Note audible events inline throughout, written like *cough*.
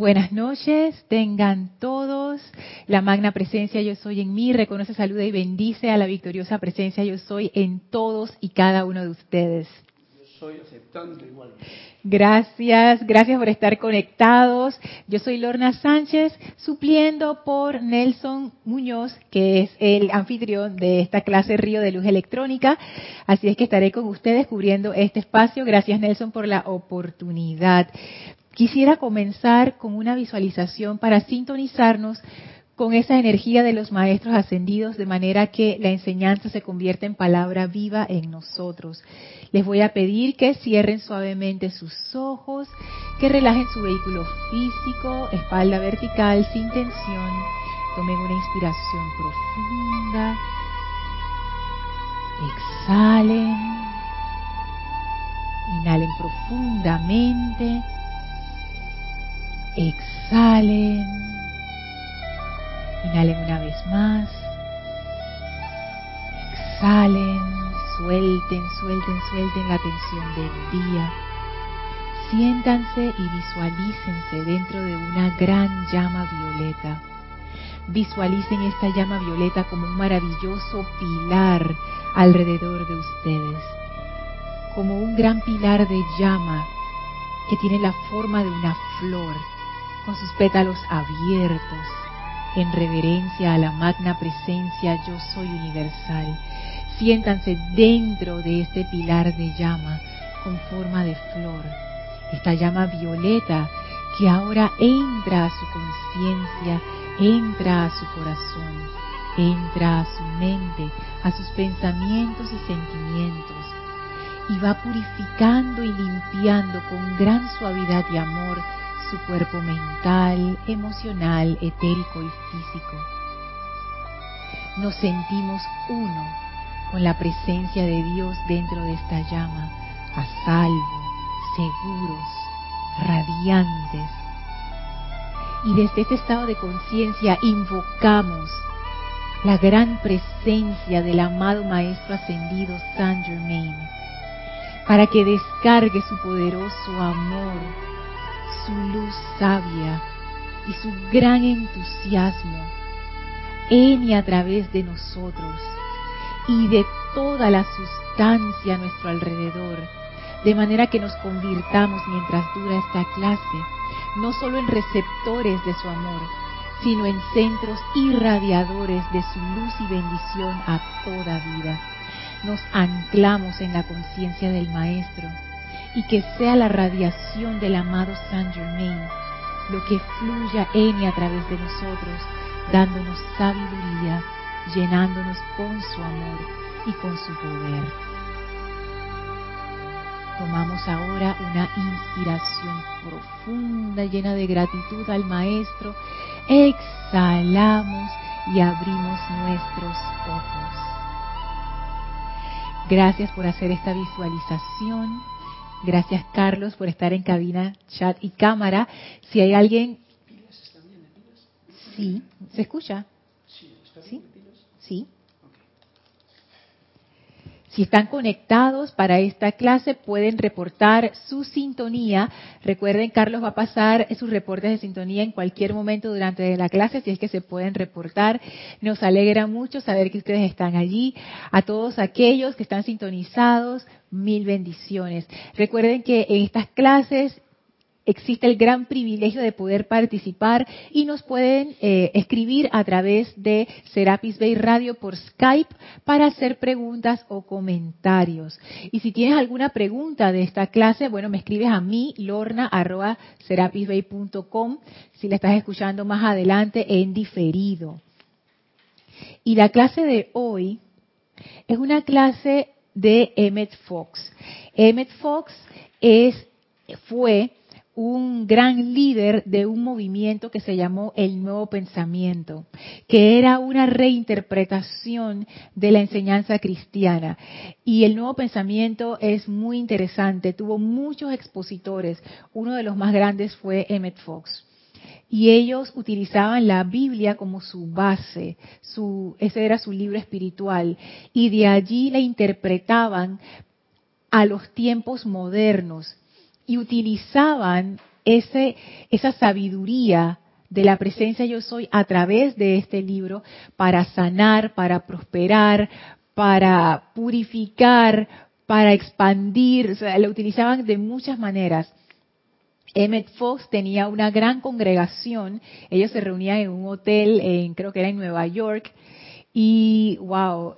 Buenas noches, tengan todos la magna presencia yo soy en mí, reconoce, saluda y bendice a la victoriosa presencia yo soy en todos y cada uno de ustedes. Yo soy aceptando igual. Gracias, gracias por estar conectados. Yo soy Lorna Sánchez, supliendo por Nelson Muñoz, que es el anfitrión de esta clase Río de Luz Electrónica. Así es que estaré con ustedes cubriendo este espacio. Gracias Nelson por la oportunidad. Quisiera comenzar con una visualización para sintonizarnos con esa energía de los maestros ascendidos de manera que la enseñanza se convierta en palabra viva en nosotros. Les voy a pedir que cierren suavemente sus ojos, que relajen su vehículo físico, espalda vertical, sin tensión. Tomen una inspiración profunda. Exhalen. Inhalen profundamente. Exhalen. Inhalen una vez más. Exhalen. Suelten, suelten, suelten la tensión del día. Siéntanse y visualícense dentro de una gran llama violeta. Visualicen esta llama violeta como un maravilloso pilar alrededor de ustedes. Como un gran pilar de llama que tiene la forma de una flor con sus pétalos abiertos, en reverencia a la magna presencia yo soy universal. Siéntanse dentro de este pilar de llama con forma de flor, esta llama violeta que ahora entra a su conciencia, entra a su corazón, entra a su mente, a sus pensamientos y sentimientos y va purificando y limpiando con gran suavidad y amor su cuerpo mental, emocional, etérico y físico. Nos sentimos uno con la presencia de Dios dentro de esta llama, a salvo, seguros, radiantes. Y desde este estado de conciencia invocamos la gran presencia del amado Maestro Ascendido Saint Germain para que descargue su poderoso amor, su luz sabia y su gran entusiasmo en y a través de nosotros y de toda la sustancia a nuestro alrededor, de manera que nos convirtamos mientras dura esta clase, no solo en receptores de su amor, sino en centros irradiadores de su luz y bendición a toda vida. Nos anclamos en la conciencia del Maestro y que sea la radiación del amado Saint Germain lo que fluya en y a través de nosotros, dándonos sabiduría, llenándonos con su amor y con su poder. Tomamos ahora una inspiración profunda, llena de gratitud al Maestro. Exhalamos y abrimos nuestros ojos. Gracias por hacer esta visualización. Gracias Carlos por estar en cabina, chat y cámara. Si hay alguien... Sí, ¿se escucha? Sí, sí. Si están conectados para esta clase, pueden reportar su sintonía. Recuerden, Carlos va a pasar sus reportes de sintonía en cualquier momento durante la clase, si es que se pueden reportar. Nos alegra mucho saber que ustedes están allí. A todos aquellos que están sintonizados, mil bendiciones. Recuerden que en estas clases existe el gran privilegio de poder participar y nos pueden eh, escribir a través de Serapis Bay Radio por Skype para hacer preguntas o comentarios. Y si tienes alguna pregunta de esta clase, bueno, me escribes a mí, lorna, si la estás escuchando más adelante en diferido. Y la clase de hoy es una clase de Emmett Fox. Emmett Fox es, fue un gran líder de un movimiento que se llamó el Nuevo Pensamiento, que era una reinterpretación de la enseñanza cristiana. Y el Nuevo Pensamiento es muy interesante, tuvo muchos expositores, uno de los más grandes fue Emmett Fox. Y ellos utilizaban la Biblia como su base, su, ese era su libro espiritual, y de allí la interpretaban a los tiempos modernos y utilizaban ese, esa sabiduría de la presencia yo soy a través de este libro para sanar, para prosperar, para purificar, para expandir, o sea, lo utilizaban de muchas maneras. Emmett Fox tenía una gran congregación, ellos se reunían en un hotel, en, creo que era en Nueva York, y wow,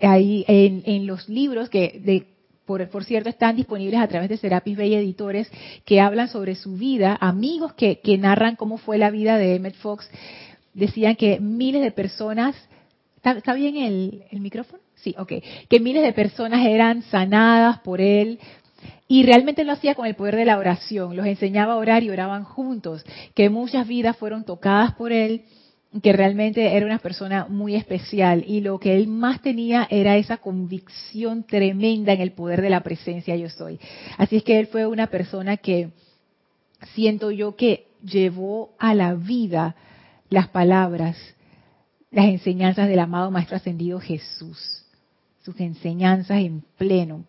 ahí en, en los libros que de, por, por, cierto, están disponibles a través de Serapis Bay Editores, que hablan sobre su vida, amigos que, narran cómo fue la vida de Emmett Fox, decían que miles de personas, ¿está, bien el, el micrófono? Sí, ok, que miles de personas eran sanadas por él, y realmente lo hacía con el poder de la oración, los enseñaba a orar y oraban juntos, que muchas vidas fueron tocadas por él, que realmente era una persona muy especial y lo que él más tenía era esa convicción tremenda en el poder de la presencia yo soy. Así es que él fue una persona que siento yo que llevó a la vida las palabras, las enseñanzas del amado Maestro Ascendido Jesús, sus enseñanzas en pleno.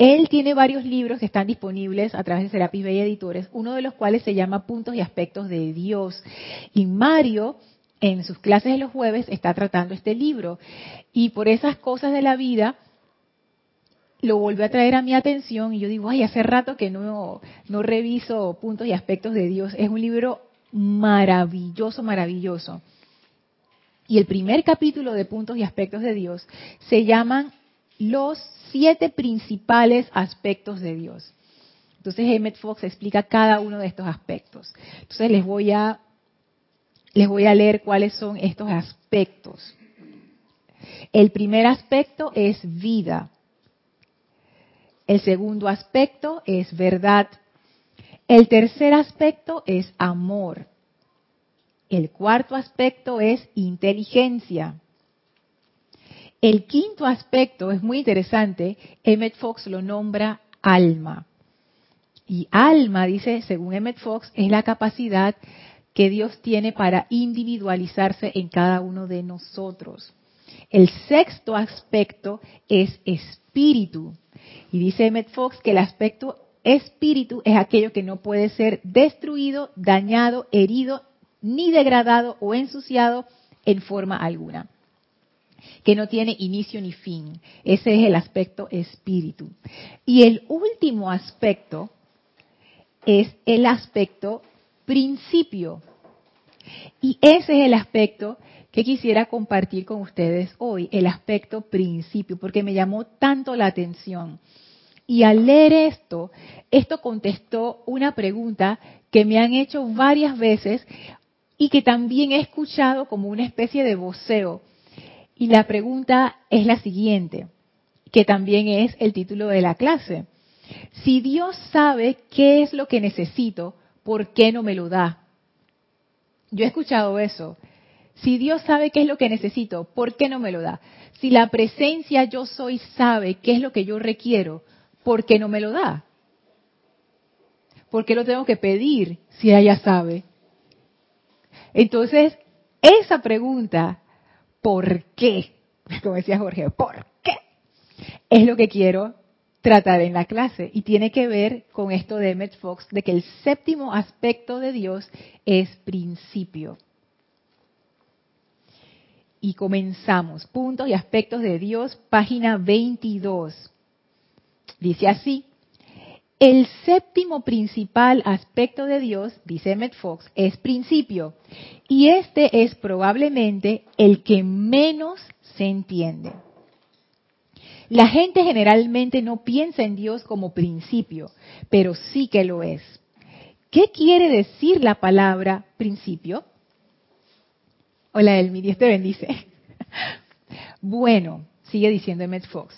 Él tiene varios libros que están disponibles a través de Serapis Bay Editores, uno de los cuales se llama Puntos y Aspectos de Dios. Y Mario, en sus clases de los jueves, está tratando este libro. Y por esas cosas de la vida, lo volvió a traer a mi atención y yo digo, ay, hace rato que no, no reviso Puntos y Aspectos de Dios. Es un libro maravilloso, maravilloso. Y el primer capítulo de Puntos y Aspectos de Dios se llaman los siete principales aspectos de Dios. Entonces Emmett Fox explica cada uno de estos aspectos. Entonces les voy a les voy a leer cuáles son estos aspectos. El primer aspecto es vida. El segundo aspecto es verdad. El tercer aspecto es amor. El cuarto aspecto es inteligencia. El quinto aspecto es muy interesante. Emmett Fox lo nombra alma. Y alma, dice, según Emmett Fox, es la capacidad que Dios tiene para individualizarse en cada uno de nosotros. El sexto aspecto es espíritu. Y dice Emmett Fox que el aspecto espíritu es aquello que no puede ser destruido, dañado, herido, ni degradado o ensuciado en forma alguna que no tiene inicio ni fin. Ese es el aspecto espíritu. Y el último aspecto es el aspecto principio. Y ese es el aspecto que quisiera compartir con ustedes hoy, el aspecto principio, porque me llamó tanto la atención. Y al leer esto, esto contestó una pregunta que me han hecho varias veces y que también he escuchado como una especie de voceo y la pregunta es la siguiente, que también es el título de la clase. Si Dios sabe qué es lo que necesito, ¿por qué no me lo da? Yo he escuchado eso. Si Dios sabe qué es lo que necesito, ¿por qué no me lo da? Si la presencia yo soy sabe qué es lo que yo requiero, ¿por qué no me lo da? ¿Por qué lo tengo que pedir si ella sabe? Entonces, esa pregunta ¿por qué? Como decía Jorge, ¿por qué? Es lo que quiero tratar en la clase y tiene que ver con esto de Emmett Fox, de que el séptimo aspecto de Dios es principio. Y comenzamos. Puntos y aspectos de Dios, página 22. Dice así, el séptimo principal aspecto de Dios, dice Emmett Fox, es principio. Y este es probablemente el que menos se entiende. La gente generalmente no piensa en Dios como principio, pero sí que lo es. ¿Qué quiere decir la palabra principio? Hola, Elmi, Dios te bendice. *laughs* Bueno, sigue diciendo Emmett Fox,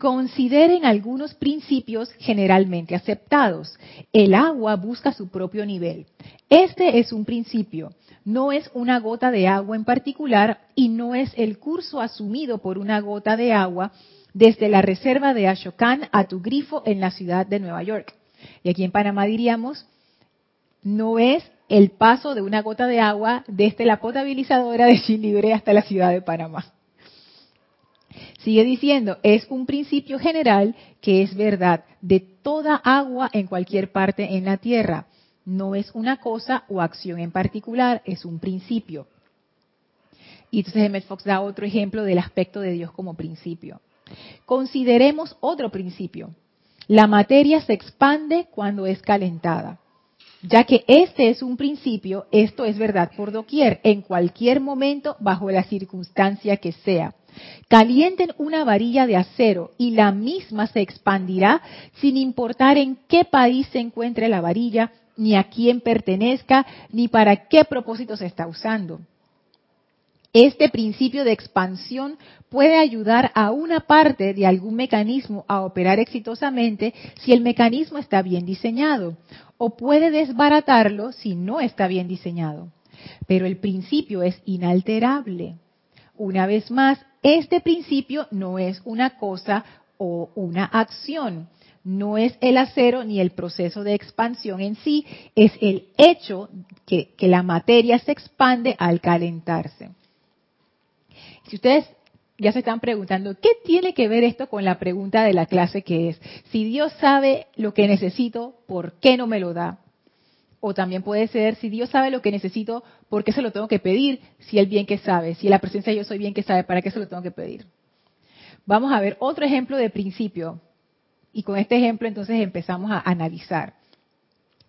Consideren algunos principios generalmente aceptados. El agua busca su propio nivel. Este es un principio, no es una gota de agua en particular y no es el curso asumido por una gota de agua desde la reserva de Ashokan a tu grifo en la ciudad de Nueva York. Y aquí en Panamá diríamos, no es el paso de una gota de agua desde la potabilizadora de Chilibre hasta la ciudad de Panamá. Sigue diciendo, es un principio general que es verdad de toda agua en cualquier parte en la tierra. No es una cosa o acción en particular, es un principio. Y entonces Emmett Fox da otro ejemplo del aspecto de Dios como principio. Consideremos otro principio. La materia se expande cuando es calentada. Ya que este es un principio, esto es verdad por doquier, en cualquier momento, bajo la circunstancia que sea. Calienten una varilla de acero y la misma se expandirá sin importar en qué país se encuentre la varilla, ni a quién pertenezca, ni para qué propósito se está usando. Este principio de expansión puede ayudar a una parte de algún mecanismo a operar exitosamente si el mecanismo está bien diseñado, o puede desbaratarlo si no está bien diseñado. Pero el principio es inalterable. Una vez más, este principio no es una cosa o una acción, no es el acero ni el proceso de expansión en sí, es el hecho que, la materia se expande al calentarse. Si ustedes ya se están preguntando, ¿qué tiene que ver esto con la pregunta de la clase que es, si Dios sabe lo que necesito, ¿por qué no me lo da? O también puede ser, si Dios sabe lo que necesito, ¿por qué se lo tengo que pedir? Si Él bien que sabe, si la presencia de yo soy bien que sabe, ¿para qué se lo tengo que pedir? Vamos a ver otro ejemplo de principio. Y con este ejemplo entonces empezamos a analizar.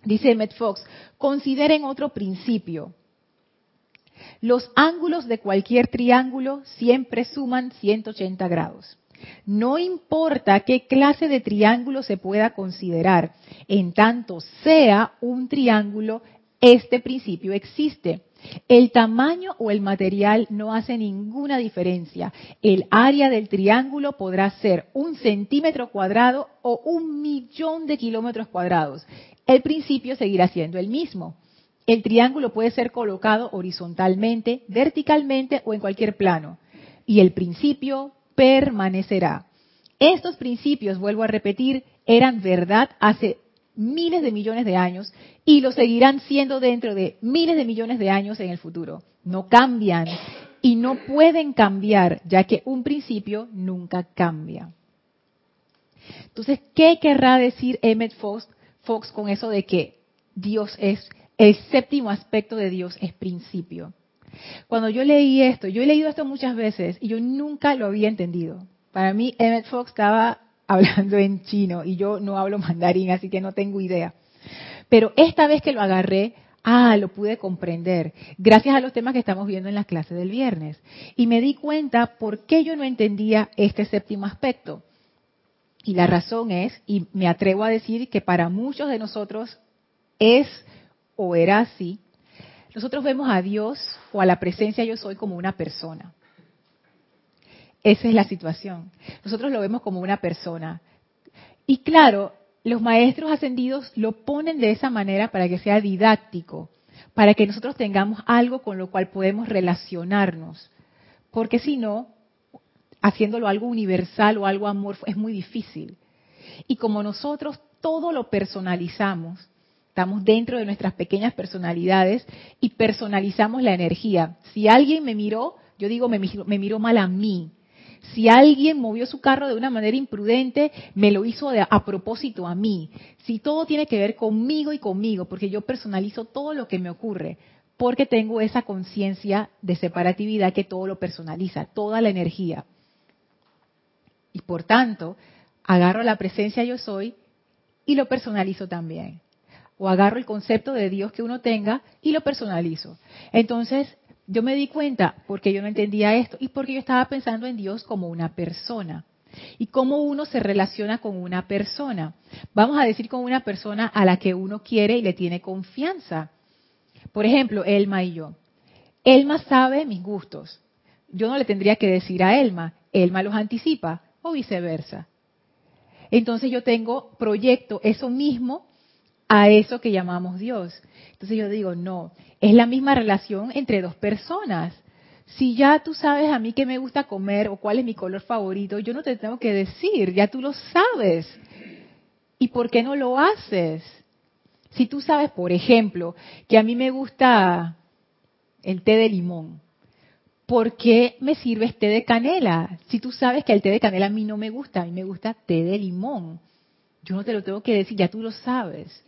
Dice Emmett Fox, consideren otro principio. Los ángulos de cualquier triángulo siempre suman 180 grados. No importa qué clase de triángulo se pueda considerar, en tanto sea un triángulo, este principio existe. El tamaño o el material no hace ninguna diferencia. El área del triángulo podrá ser un centímetro cuadrado o un millón de kilómetros cuadrados. El principio seguirá siendo el mismo. El triángulo puede ser colocado horizontalmente, verticalmente o en cualquier plano. Y el principio permanecerá. Estos principios, vuelvo a repetir, eran verdad hace miles de millones de años y lo seguirán siendo dentro de miles de millones de años en el futuro. No cambian y no pueden cambiar, ya que un principio nunca cambia. Entonces, ¿qué querrá decir Emmett Fox, Fox con eso de que Dios es el séptimo aspecto de Dios es principio. Cuando yo leí esto, yo he leído esto muchas veces y yo nunca lo había entendido. Para mí, Emmett Fox estaba *laughs* hablando en chino y yo no hablo mandarín, así que no tengo idea. Pero esta vez que lo agarré, ah, lo pude comprender, gracias a los temas que estamos viendo en las clases del viernes. Y me di cuenta por qué yo no entendía este séptimo aspecto. Y la razón es, y me atrevo a decir que para muchos de nosotros es o era así, nosotros vemos a Dios o a la presencia yo soy como una persona. Esa es la situación. Nosotros lo vemos como una persona. Y claro, los maestros ascendidos lo ponen de esa manera para que sea didáctico, para que nosotros tengamos algo con lo cual podemos relacionarnos. Porque si no, haciéndolo algo universal o algo amorfo es muy difícil. Y como nosotros todo lo personalizamos, Estamos dentro de nuestras pequeñas personalidades y personalizamos la energía. Si alguien me miró, yo digo, me, miró mal a mí. Si alguien movió su carro de una manera imprudente, me lo hizo a propósito a mí. Si todo tiene que ver conmigo y conmigo, porque yo personalizo todo lo que me ocurre, porque tengo esa conciencia de separatividad que todo lo personaliza, toda la energía. Y por tanto, agarro la presencia yo soy y lo personalizo también o agarro el concepto de Dios que uno tenga y lo personalizo. Entonces, yo me di cuenta porque yo no entendía esto y porque yo estaba pensando en Dios como una persona. Y cómo uno se relaciona con una persona. Vamos a decir con una persona a la que uno quiere y le tiene confianza. Por ejemplo, Elma y yo. Elma sabe mis gustos. Yo no le tendría que decir a Elma, Elma los anticipa o viceversa. Entonces yo tengo, proyecto eso mismo a eso que llamamos Dios. Entonces yo digo, no, es la misma relación entre dos personas. Si ya tú sabes a mí qué me gusta comer o cuál es mi color favorito, yo no te tengo que decir, ya tú lo sabes. ¿Y por qué no lo haces? Si tú sabes, por ejemplo, que a mí me gusta el té de limón, ¿por qué me sirves té de canela? Si tú sabes que el té de canela a mí no me gusta, a mí me gusta té de limón. Yo no te lo tengo que decir, ya tú lo sabes.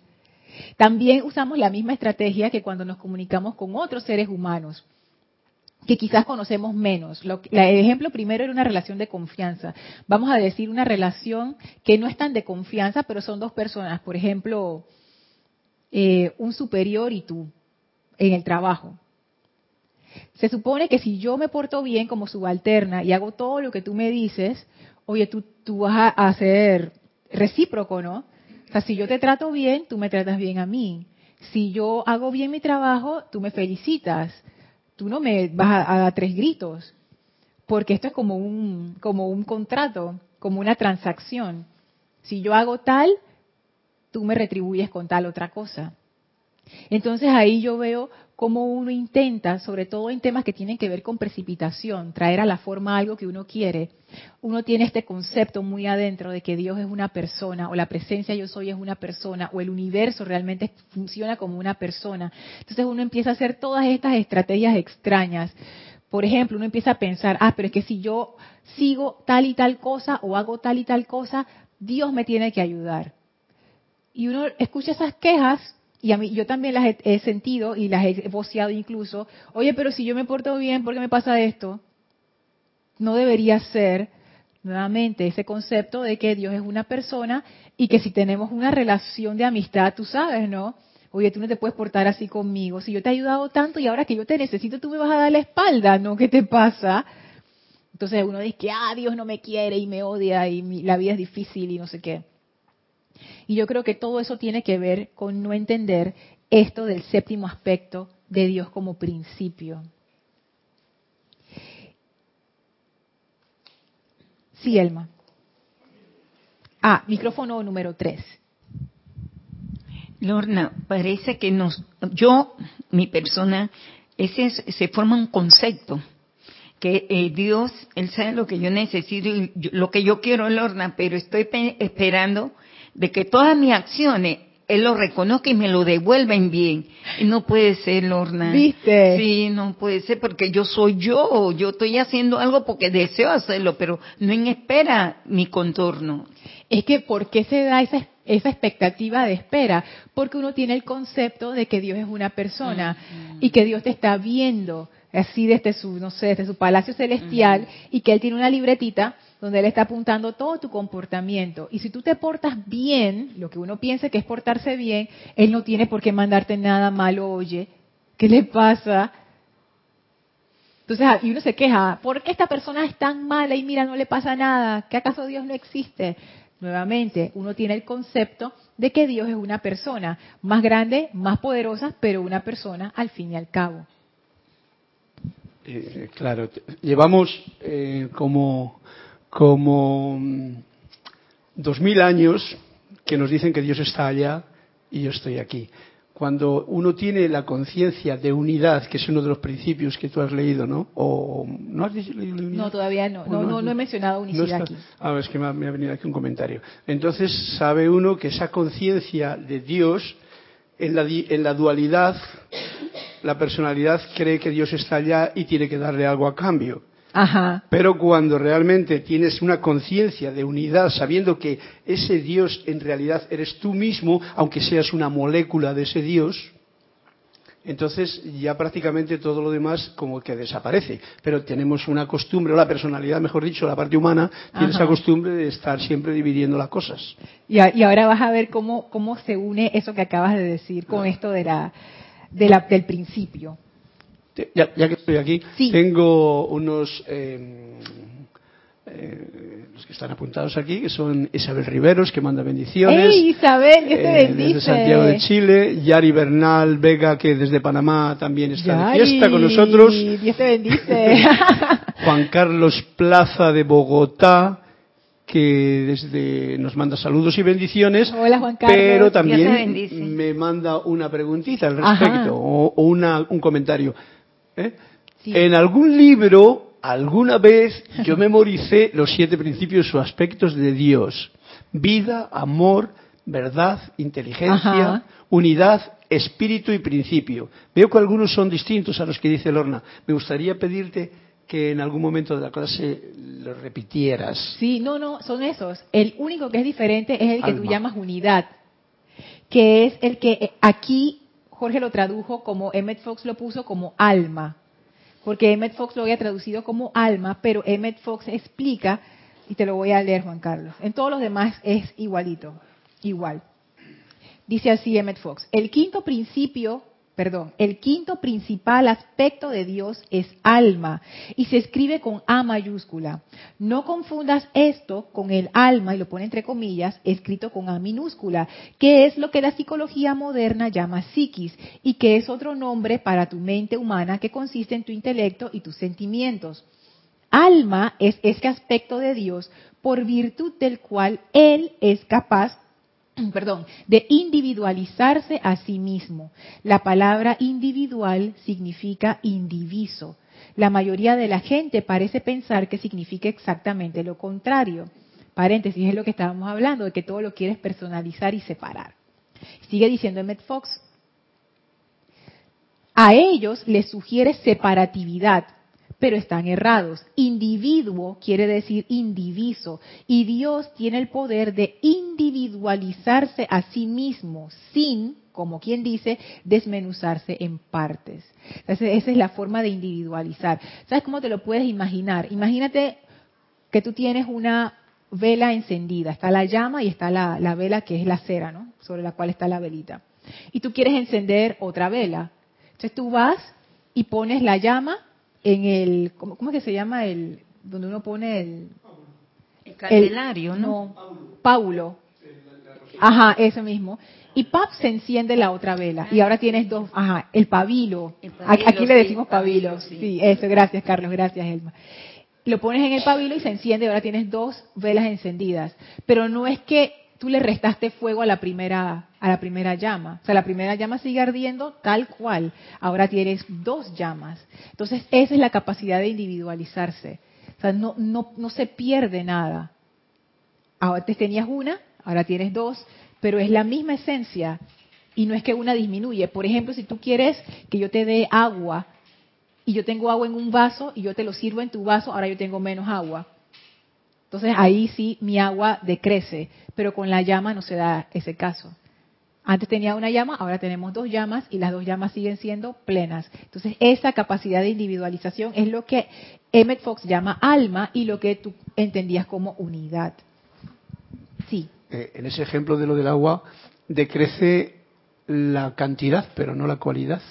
También usamos la misma estrategia que cuando nos comunicamos con otros seres humanos que quizás conocemos menos. Lo, el ejemplo primero era una relación de confianza. Vamos a decir una relación que no es tan de confianza, pero son dos personas. Por ejemplo, eh, un superior y tú en el trabajo. Se supone que si yo me porto bien como subalterna y hago todo lo que tú me dices, oye, tú, vas a ser recíproco, ¿no? Sea, si yo te trato bien, tú me tratas bien a mí. Si yo hago bien mi trabajo, tú me felicitas. Tú no me vas a, dar tres gritos, porque esto es como un, como un contrato, como una transacción. Si yo hago tal, tú me retribuyes con tal otra cosa. Entonces ahí yo veo cómo uno intenta, sobre todo en temas que tienen que ver con precipitación, traer a la forma algo que uno quiere. Uno tiene este concepto muy adentro de que Dios es una persona, o la presencia yo soy es una persona, o el universo realmente funciona como una persona. Entonces uno empieza a hacer todas estas estrategias extrañas. Por ejemplo, uno empieza a pensar, ah, pero es que si yo sigo tal y tal cosa o hago tal y tal cosa, Dios me tiene que ayudar. Y uno escucha esas quejas y a mí yo también las he, sentido y las he voceado incluso, oye, pero si yo me porto bien, ¿por qué me pasa esto? No debería ser nuevamente ese concepto de que Dios es una persona y que si tenemos una relación de amistad, tú sabes, ¿no? Oye, tú no te puedes portar así conmigo. Si yo te he ayudado tanto y ahora que yo te necesito, tú me vas a dar la espalda, ¿no? ¿Qué te pasa? Entonces uno dice que, ah, Dios no me quiere y me odia y la vida es difícil y no sé qué. Y yo creo que todo eso tiene que ver con no entender esto del séptimo aspecto de Dios como principio. Sí, Elma. Ah, micrófono número tres. Lorna, parece que nos, yo, mi persona, ese se forma un concepto que eh, Dios, Él sabe lo que yo necesito y lo que yo quiero, Lorna, pero estoy esperando de que todas mis acciones él lo reconozca y me lo devuelven bien. Y no puede ser, Lorna. ¿Viste? Sí, no puede ser porque yo soy yo. Yo estoy haciendo algo porque deseo hacerlo, pero no en espera mi contorno. Es que, ¿por qué se da esa, esa expectativa de espera? Porque uno tiene el concepto de que Dios es una persona y que Dios te está viendo así desde su, no sé, desde su palacio celestial y que Él tiene una libretita donde Él está apuntando todo tu comportamiento. Y si tú te portas bien, lo que uno piensa que es portarse bien, Él no tiene por qué mandarte nada malo, oye, ¿qué le pasa? Entonces, y uno se queja, ¿por qué esta persona es tan mala y mira, no le pasa nada? ¿Que acaso Dios no existe? Nuevamente, uno tiene el concepto de que Dios es una persona, más grande, más poderosa, pero una persona al fin y al cabo. Eh, claro, llevamos eh, como como mm, dos mil años que nos dicen que Dios está allá y yo estoy aquí. Cuando uno tiene la conciencia de unidad, que es uno de los principios que tú has leído, ¿no? O, ¿No has leído No, todavía no. No, no, he mencionado unicidad aquí. Ah, es que me ha, venido aquí un comentario. Entonces sabe uno que esa conciencia de Dios en la, en la dualidad, la personalidad cree que Dios está allá y tiene que darle algo a cambio. Pero cuando realmente tienes una conciencia de unidad, sabiendo que ese Dios en realidad eres tú mismo, aunque seas una molécula de ese Dios, entonces ya prácticamente todo lo demás como que desaparece. Pero tenemos una costumbre, o la personalidad, mejor dicho, la parte humana, tiene esa costumbre de estar siempre dividiendo las cosas. Y, ahora vas a ver cómo, cómo se une eso que acabas de decir con esto de la, de la, del principio. Ya, que estoy aquí, tengo unos eh, eh, los que están apuntados aquí, que son Isabel Riveros, que manda bendiciones. ¡Ey, Isabel, que te bendice! Eh, desde Santiago de Chile. Yari Bernal Vega, que desde Panamá también está de fiesta con nosotros. Dios te bendice. *laughs* Juan Carlos Plaza de Bogotá que desde nos manda saludos y bendiciones, Hola, Juan Carlos. pero también me manda una preguntita al respecto o, una, un comentario. ¿Eh? En algún libro, alguna vez, yo memoricé los siete principios o aspectos de Dios. Vida, amor, verdad, inteligencia, unidad, espíritu y principio. Veo que algunos son distintos a los que dice Lorna. Me gustaría pedirte que en algún momento de la clase lo repitieras. Sí, no, no, son esos. El único que es diferente es el que tú llamas unidad que es el que aquí Jorge lo tradujo como Emmett Fox lo puso como alma, porque Emmett Fox lo había traducido como alma, pero Emmett Fox explica, y te lo voy a leer Juan Carlos, en todos los demás es igualito, igual. Dice así Emmett Fox, el quinto principio perdón, el quinto principal aspecto de Dios es alma y se escribe con A mayúscula. No confundas esto con el alma, y lo pone entre comillas, escrito con A minúscula, que es lo que la psicología moderna llama psiquis y que es otro nombre para tu mente humana que consiste en tu intelecto y tus sentimientos. Alma es ese aspecto de Dios por virtud del cual Él es capaz *clears throat* perdón, de individualizarse a sí mismo. La palabra individual significa indiviso. La mayoría de la gente parece pensar que significa exactamente lo contrario. Paréntesis, es lo que estábamos hablando, de que todo lo quieres personalizar y separar. Sigue diciendo Emmett Fox. A ellos les sugiere separatividad, pero están errados. Individuo quiere decir indiviso y Dios tiene el poder de individualizarse a sí mismo sin, como quien dice, desmenuzarse en partes. Entonces, esa es la forma de individualizar. ¿Sabes cómo te lo puedes imaginar? Imagínate que tú tienes una vela encendida, está la llama y está la, la vela que es la cera, ¿no? Sobre la cual está la velita. Y tú quieres encender otra vela. Entonces tú vas y pones la llama en el, ¿cómo, cómo es que se llama el, donde uno pone el... El candelario, ¿no? Paulo. Ajá, eso mismo. Y pap se enciende la otra vela. Y ahora tienes dos, ajá, el pabilo. El pabilo, Aquí le decimos pabilo. pabilo, sí. Sí, eso, gracias Carlos, gracias Elma. Lo pones en el pabilo y se enciende y ahora tienes dos velas encendidas. Pero no es que tú le restaste fuego a la primera a la primera llama. O sea, la primera llama sigue ardiendo tal cual. Ahora tienes dos llamas. Entonces, esa es la capacidad de individualizarse. O sea, no, no, no se pierde nada. Ahora antes tenías una, ahora tienes dos, pero es la misma esencia y no es que una disminuye. Por ejemplo, si tú quieres que yo te dé agua y yo tengo agua en un vaso y yo te lo sirvo en tu vaso, ahora yo tengo menos agua. Entonces ahí sí mi agua decrece, pero con la llama no se da ese caso. Antes tenía una llama, ahora tenemos dos llamas y las dos llamas siguen siendo plenas. Entonces esa capacidad de individualización es lo que Emmett Fox llama alma y lo que tú entendías como unidad. Sí. Eh, en ese ejemplo de lo del agua, decrece la cantidad, pero no la cualidad.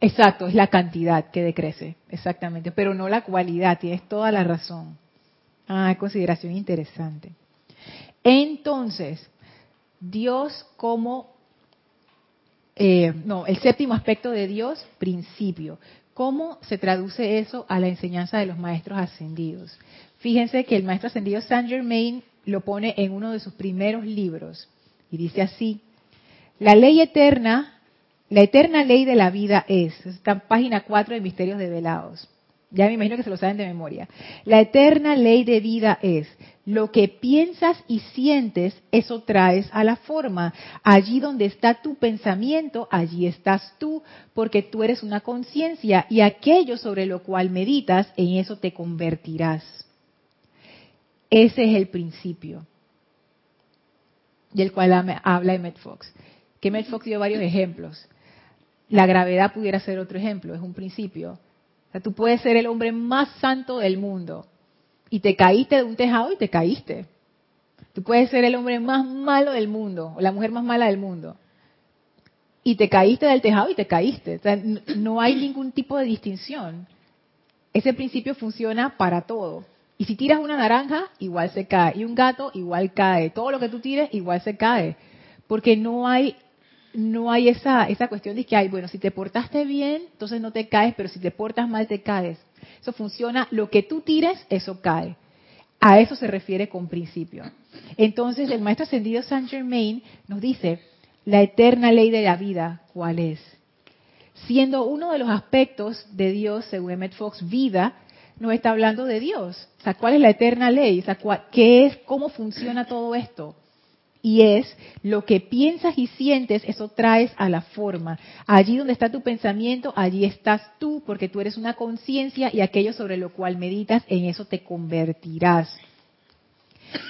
Exacto, es la cantidad que decrece, exactamente, pero no la cualidad, tienes toda la razón. Ah, consideración interesante. Entonces, Dios como, eh, no, el séptimo aspecto de Dios, principio. ¿Cómo se traduce eso a la enseñanza de los maestros ascendidos? Fíjense que el maestro ascendido Saint Germain lo pone en uno de sus primeros libros y dice así, la ley eterna, la eterna ley de la vida es, está en página 4 de Misterios Develados. Ya me imagino que se lo saben de memoria. La eterna ley de vida es, lo que piensas y sientes, eso traes a la forma. Allí donde está tu pensamiento, allí estás tú, porque tú eres una conciencia y aquello sobre lo cual meditas, en eso te convertirás. Ese es el principio del cual habla Emmett Fox. Que Emmett Fox dio varios ejemplos. La gravedad pudiera ser otro ejemplo, es un principio. O sea, tú puedes ser el hombre más santo del mundo y te caíste de un tejado y te caíste. Tú puedes ser el hombre más malo del mundo o la mujer más mala del mundo y te caíste del tejado y te caíste. O sea, no hay ningún tipo de distinción. Ese principio funciona para todo. Y si tiras una naranja, igual se cae. Y un gato, igual cae. Todo lo que tú tires, igual se cae. Porque no hay no hay esa, esa cuestión de que, hay, bueno, si te portaste bien, entonces no te caes, pero si te portas mal, te caes. Eso funciona, lo que tú tires, eso cae. A eso se refiere con principio. Entonces, el maestro ascendido Saint Germain nos dice, la eterna ley de la vida, ¿cuál es? Siendo uno de los aspectos de Dios, según Emmett Fox, vida, nos está hablando de Dios. O sea, ¿cuál es la eterna ley? O sea, ¿qué es, cómo funciona todo esto? Y es lo que piensas y sientes, eso traes a la forma. Allí donde está tu pensamiento, allí estás tú, porque tú eres una conciencia y aquello sobre lo cual meditas, en eso te convertirás.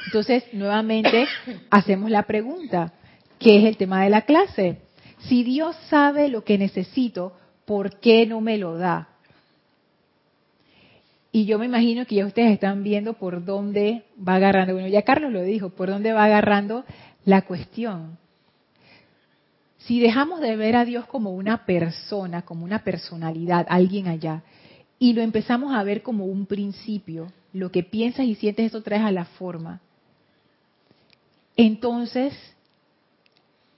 Entonces, nuevamente, *coughs* hacemos la pregunta. que es el tema de la clase. Si Dios sabe lo que necesito, ¿por qué no me lo da? Y yo me imagino que ya ustedes están viendo por dónde va agarrando. Bueno, ya Carlos lo dijo, por dónde va agarrando la cuestión. Si dejamos de ver a Dios como una persona, como una personalidad, alguien allá, y lo empezamos a ver como un principio, lo que piensas y sientes eso traes a la forma, entonces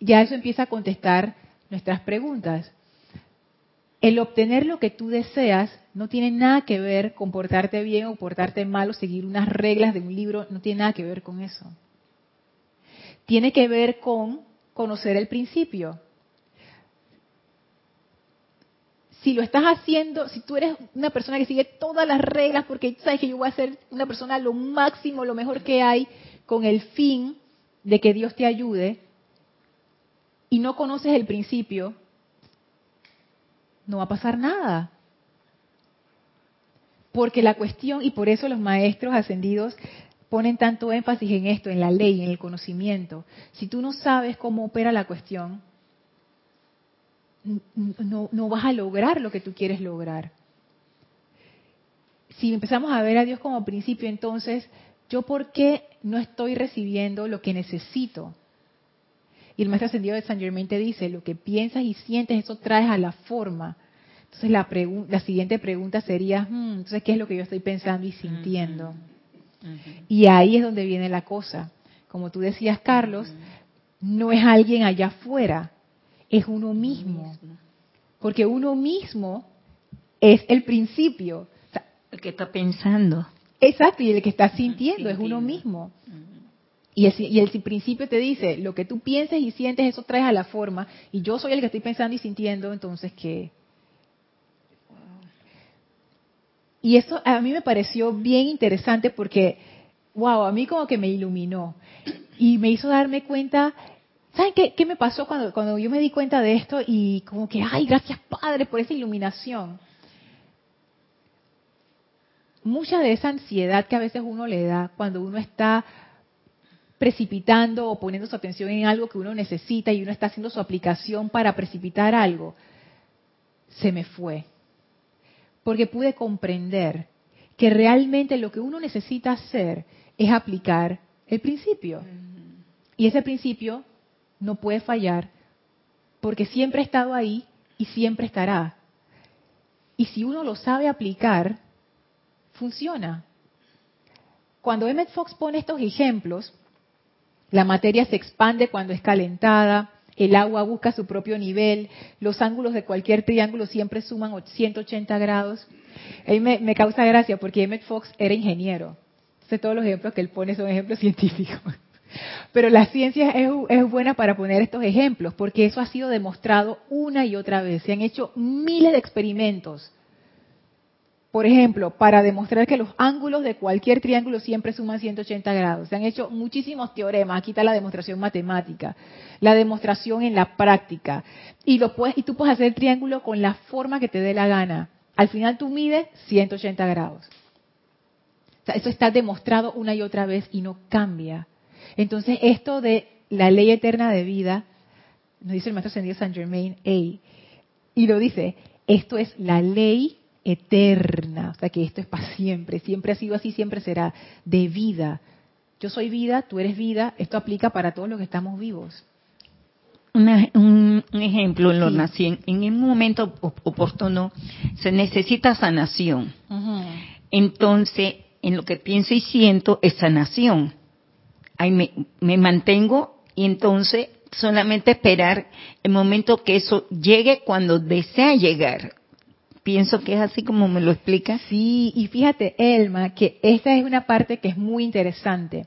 ya eso empieza a contestar nuestras preguntas. El obtener lo que tú deseas no tiene nada que ver con portarte bien o portarte mal o seguir unas reglas de un libro, no tiene nada que ver con eso. Tiene que ver con conocer el principio. Si lo estás haciendo, si tú eres una persona que sigue todas las reglas porque sabes que yo voy a ser una persona lo máximo, lo mejor que hay, con el fin de que Dios te ayude, y no conoces el principio, no va a pasar nada. Porque la cuestión, y por eso los maestros ascendidos ponen tanto énfasis en esto, en la ley, en el conocimiento. Si tú no sabes cómo opera la cuestión, no, vas a lograr lo que tú quieres lograr. Si empezamos a ver a Dios como principio, entonces, ¿yo por qué no estoy recibiendo lo que necesito? Y el maestro ascendido de San Germain te dice, lo que piensas y sientes, eso traes a la forma. Entonces la, la siguiente pregunta sería, hmm, entonces, ¿qué es lo que yo estoy pensando y sintiendo? Y ahí es donde viene la cosa. Como tú decías, Carlos, no es alguien allá afuera, es uno mismo. Porque uno mismo es el principio. el que está pensando. Exacto, y el que está sintiendo, es uno mismo. Y el, y el, principio te dice, lo que tú pienses y sientes, eso traes a la forma, y yo soy el que estoy pensando y sintiendo, entonces, ¿qué? Y eso a mí me pareció bien interesante porque, wow, a mí como que me iluminó. Y me hizo darme cuenta, ¿saben qué, qué me pasó cuando, cuando yo me di cuenta de esto y como que, ay, gracias Padre por esa iluminación? Mucha de esa ansiedad que a veces uno le da cuando uno está precipitando o poniendo su atención en algo que uno necesita y uno está haciendo su aplicación para precipitar algo, se me fue porque pude comprender que realmente lo que uno necesita hacer es aplicar el principio. Y ese principio no puede fallar porque siempre ha estado ahí y siempre estará. Y si uno lo sabe aplicar, funciona. Cuando Emmett Fox pone estos ejemplos, la materia se expande cuando es calentada, el agua busca su propio nivel, los ángulos de cualquier triángulo siempre suman 180 grados. A mí me, causa gracia porque Emmett Fox era ingeniero. Entonces todos los ejemplos que él pone son ejemplos *laughs* científicos. Pero la ciencia es, es, buena para poner estos ejemplos porque eso ha sido demostrado una y otra vez. Se han hecho miles de experimentos por ejemplo, para demostrar que los ángulos de cualquier triángulo siempre suman 180 grados. Se han hecho muchísimos teoremas. Aquí está la demostración matemática, la demostración en la práctica. Y, lo puedes, y tú puedes hacer el triángulo con la forma que te dé la gana. Al final tú mides 180 grados. eso está demostrado una y otra vez y no cambia. Entonces, esto de la ley eterna de vida, nos dice el maestro ascendido San Germain A, y lo dice, esto es la ley eterna, o sea que esto es para siempre, siempre ha sido así, siempre será, de vida. Yo soy vida, tú eres vida, esto aplica para todos los que estamos vivos. un, ejemplo, lo nací en, un momento oportuno se necesita sanación. Entonces, en lo que pienso y siento es sanación. Ahí me, me mantengo y entonces solamente esperar el momento que eso llegue cuando desea llegar pienso que es así como me lo explica. Sí, y fíjate, Elma, que esta es una parte que es muy interesante,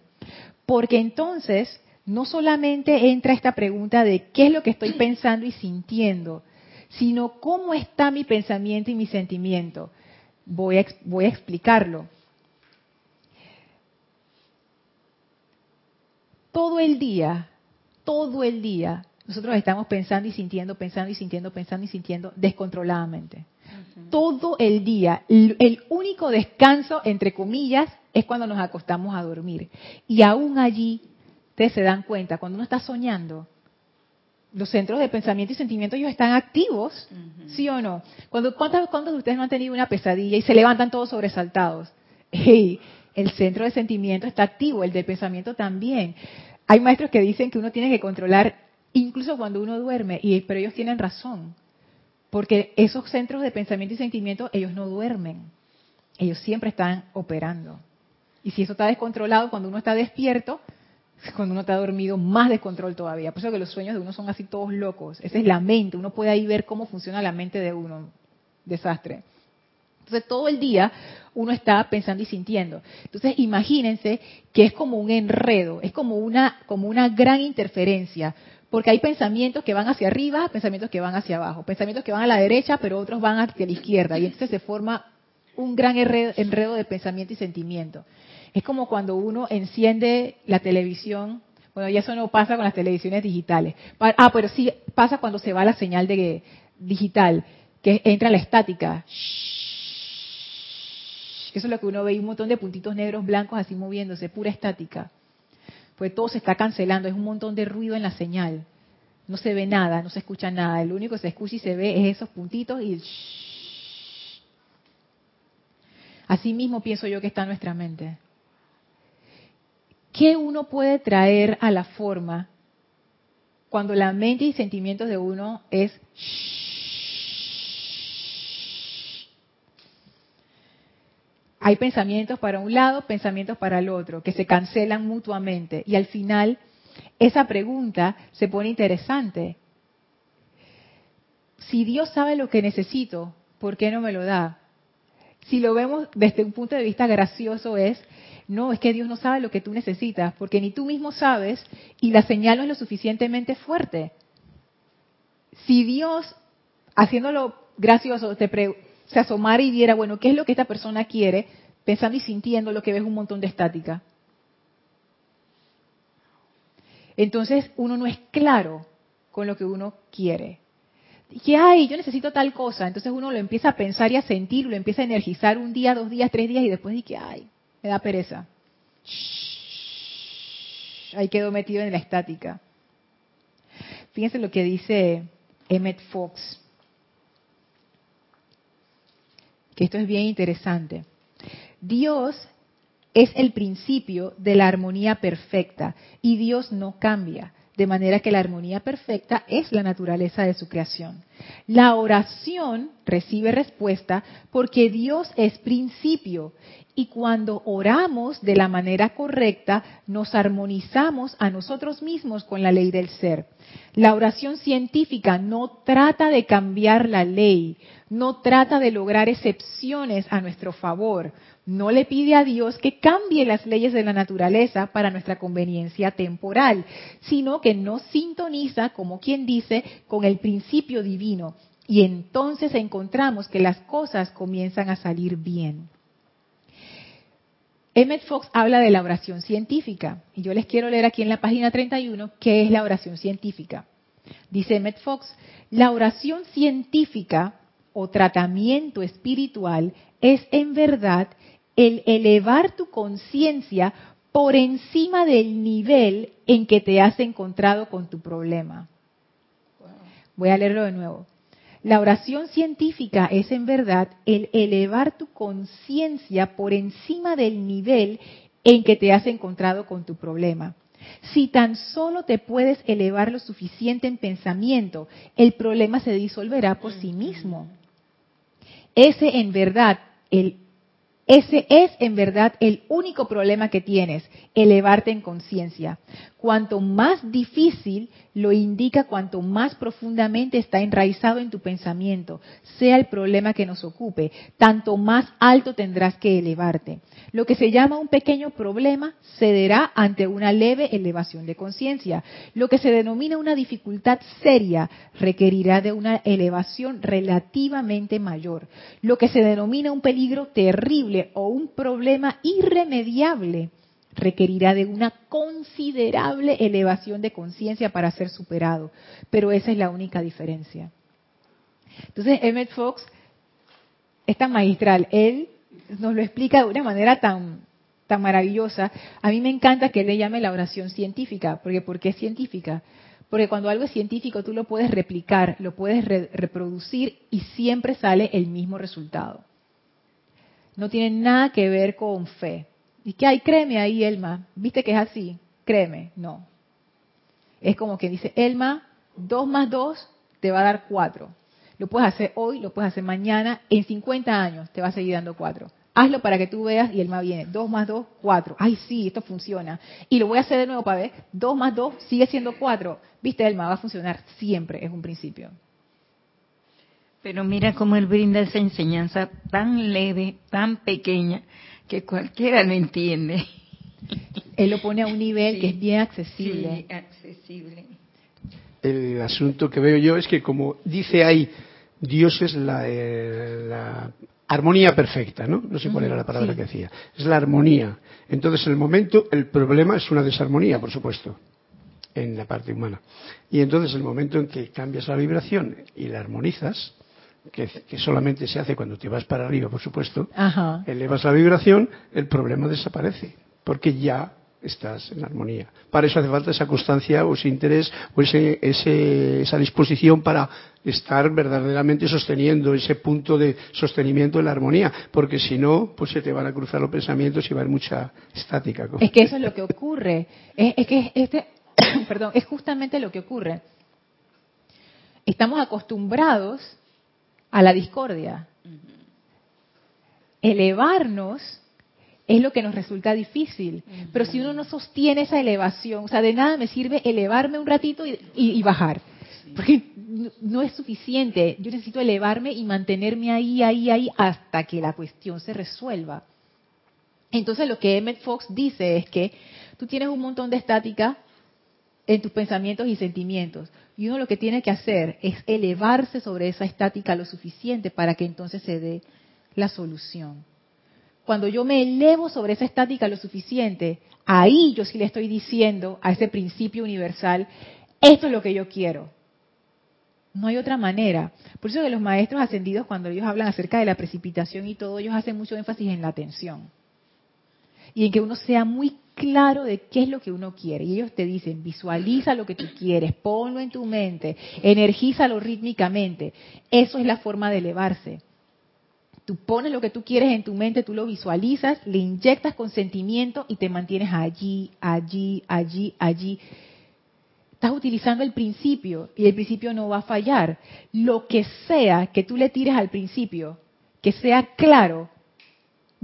porque entonces no solamente entra esta pregunta de qué es lo que estoy pensando y sintiendo, sino cómo está mi pensamiento y mi sentimiento. Voy a, voy a explicarlo. Todo el día, todo el día, nosotros estamos pensando y sintiendo, pensando y sintiendo, pensando y sintiendo descontroladamente todo el día. El único descanso, entre comillas, es cuando nos acostamos a dormir. Y aún allí, ustedes se dan cuenta, cuando uno está soñando, los centros de pensamiento y sentimiento ellos están activos, ¿sí o no? Cuando, ¿cuántos, ¿Cuántos de ustedes no han tenido una pesadilla y se levantan todos sobresaltados? Hey, el centro de sentimiento está activo, el de pensamiento también. Hay maestros que dicen que uno tiene que controlar incluso cuando uno duerme, y, pero ellos tienen razón, porque esos centros de pensamiento y sentimiento, ellos no duermen, ellos siempre están operando. Y si eso está descontrolado, cuando uno está despierto, cuando uno está dormido, más descontrol todavía. Por eso que los sueños de uno son así todos locos. Esa es la mente, uno puede ahí ver cómo funciona la mente de uno. Desastre. Entonces todo el día uno está pensando y sintiendo. Entonces imagínense que es como un enredo, es como una, como una gran interferencia, porque hay pensamientos que van hacia arriba, pensamientos que van hacia abajo, pensamientos que van a la derecha, pero otros van hacia la izquierda, y entonces se forma un gran enredo, de pensamiento y sentimiento. Es como cuando uno enciende la televisión, bueno, ya eso no pasa con las televisiones digitales. Ah, pero sí pasa cuando se va la señal de digital, que entra la estática. Eso es lo que uno ve, un montón de puntitos negros blancos así moviéndose, pura estática. Pues todo se está cancelando, es un montón de ruido en la señal. No se ve nada, no se escucha nada. Lo único que se escucha y se ve es esos puntitos y el Así mismo pienso yo que está nuestra mente. ¿Qué uno puede traer a la forma cuando la mente y sentimientos de uno es Hay pensamientos para un lado, pensamientos para el otro, que se cancelan mutuamente. Y al final, esa pregunta se pone interesante. Si Dios sabe lo que necesito, ¿por qué no me lo da? Si lo vemos desde un punto de vista gracioso es, no, es que Dios no sabe lo que tú necesitas, porque ni tú mismo sabes y la señal no es lo suficientemente fuerte. Si Dios, haciéndolo gracioso, te, se asomara y viera, bueno, ¿qué es lo que esta persona quiere? Pensando y sintiendo lo que ves un montón de estática. Entonces uno no es claro con lo que uno quiere. Y que, ay, yo necesito tal cosa. Entonces uno lo empieza a pensar y a sentir, lo empieza a energizar un día, dos días, tres días y después dice, ay, me da pereza. ahí quedó metido en la estática. Fíjense lo que dice Emmett Fox. Que esto es bien interesante. Dios es el principio de la armonía perfecta y Dios no cambia, de manera que la armonía perfecta es la naturaleza de su creación. La oración recibe respuesta porque Dios es principio y cuando oramos de la manera correcta nos armonizamos a nosotros mismos con la ley del ser. La oración científica no trata de cambiar la ley, no trata de lograr excepciones a nuestro favor, no le pide a Dios que cambie las leyes de la naturaleza para nuestra conveniencia temporal, sino que nos sintoniza, como quien dice, con el principio divino. Y entonces encontramos que las cosas comienzan a salir bien. Emmett Fox habla de la oración científica, y yo les quiero leer aquí en la página 31 qué es la oración científica. Dice Emmett Fox, la oración científica o tratamiento espiritual es en verdad el elevar tu conciencia por encima del nivel en que te has encontrado con tu problema. Voy a leerlo de nuevo. La oración científica es en verdad el elevar tu conciencia por encima del nivel en que te has encontrado con tu problema. Si tan solo te puedes elevar lo suficiente en pensamiento, el problema se disolverá por sí mismo. Ese en verdad el ese es en verdad el único problema que tienes, elevarte en conciencia. Cuanto más difícil lo indica, cuanto más profundamente está enraizado en tu pensamiento, sea el problema que nos ocupe, tanto más alto tendrás que elevarte. Lo que se llama un pequeño problema cederá ante una leve elevación de conciencia. Lo que se denomina una dificultad seria requerirá de una elevación relativamente mayor. Lo que se denomina un peligro terrible o un problema irremediable requerirá de una considerable elevación de conciencia para ser superado. Pero esa es la única diferencia. Entonces, Emmett Fox es tan magistral. Él nos lo explica de una manera tan, tan maravillosa. A mí me encanta que él le llame la oración científica. Porque, ¿Por qué científica? Porque cuando algo es científico tú lo puedes replicar, lo puedes reproducir y siempre sale el mismo resultado. No tiene nada que ver con fe. ¿Y qué hay? Créeme ahí, Elma. ¿Viste que es así? Créeme. No. Es como que dice, Elma, 2 más 2 te va a dar 4. Lo puedes hacer hoy, lo puedes hacer mañana, en 50 años te va a seguir dando 4. Hazlo para que tú veas y el más viene. 2 más 2, 4. Ay, sí, esto funciona. Y lo voy a hacer de nuevo para ver. 2 más 2 sigue siendo 4. Viste, Elma, va a funcionar siempre, es un principio. Pero mira cómo él brinda esa enseñanza tan leve, tan pequeña, que cualquiera lo entiende. *laughs* Él lo pone a un nivel que es bien accesible. Sí, accesible. El asunto que veo yo es que como dice ahí, Dios es la, eh, la armonía perfecta, ¿no? No sé cuál era la palabra que decía. Es la armonía. Entonces, en el momento, el problema es una desarmonía, por supuesto, en la parte humana. Y entonces, el momento en que cambias la vibración y la armonizas, que, solamente se hace cuando te vas para arriba, por supuesto, elevas la vibración, el problema desaparece, porque ya estás en armonía. Para eso hace falta esa constancia o ese interés o ese, esa disposición para estar verdaderamente sosteniendo ese punto de sostenimiento de la armonía, porque si no, pues se te van a cruzar los pensamientos y va a haber mucha estática. Es que eso es lo que ocurre. Es, es que este, *coughs* perdón, es justamente lo que ocurre. Estamos acostumbrados a la discordia. Elevarnos es lo que nos resulta difícil. Pero si uno no sostiene esa elevación, o sea, de nada me sirve elevarme un ratito y, bajar. Porque no es suficiente. Yo necesito elevarme y mantenerme ahí, ahí, ahí, hasta que la cuestión se resuelva. Entonces lo que Emmett Fox dice es que tú tienes un montón de estática en tus pensamientos y sentimientos. Y uno lo que tiene que hacer es elevarse sobre esa estática lo suficiente para que entonces se dé la solución. Cuando yo me elevo sobre esa estática lo suficiente, ahí yo sí le estoy diciendo a ese principio universal, esto es lo que yo quiero. No hay otra manera. Por eso que los maestros ascendidos, cuando ellos hablan acerca de la precipitación y todo, ellos hacen mucho énfasis en la atención. Y en que uno sea muy claro de qué es lo que uno quiere. Y ellos te dicen, visualiza lo que tú quieres, ponlo en tu mente, energízalo rítmicamente. Eso es la forma de elevarse. Tú pones lo que tú quieres en tu mente, tú lo visualizas, le inyectas con sentimiento y te mantienes allí, allí, allí, allí. Estás utilizando el principio y el principio no va a fallar. Lo que sea que tú le tires al principio, que sea claro,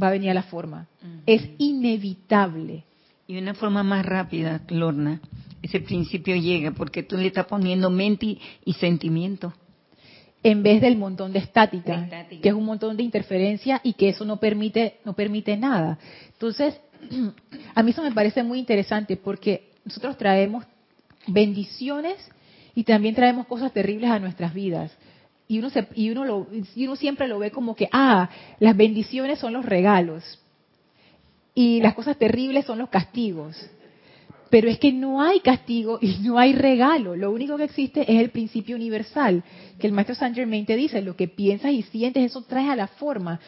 va a venir a la forma. Es inevitable. Y de una forma más rápida, Lorna, ese principio llega porque tú le estás poniendo mente y, sentimiento. En vez del montón de estática, que es un montón de interferencia y que eso no permite, no permite nada. Entonces, *clears throat* a mí eso me parece muy interesante porque nosotros traemos bendiciones y también traemos cosas terribles a nuestras vidas. Y uno, y uno, lo, y uno siempre lo ve como que, ah, las bendiciones son los regalos y las cosas terribles son los castigos. Pero es que no hay castigo y no hay regalo. Lo único que existe es el principio universal, que el maestro Saint Germain te dice, lo que piensas y sientes, eso trae a la forma.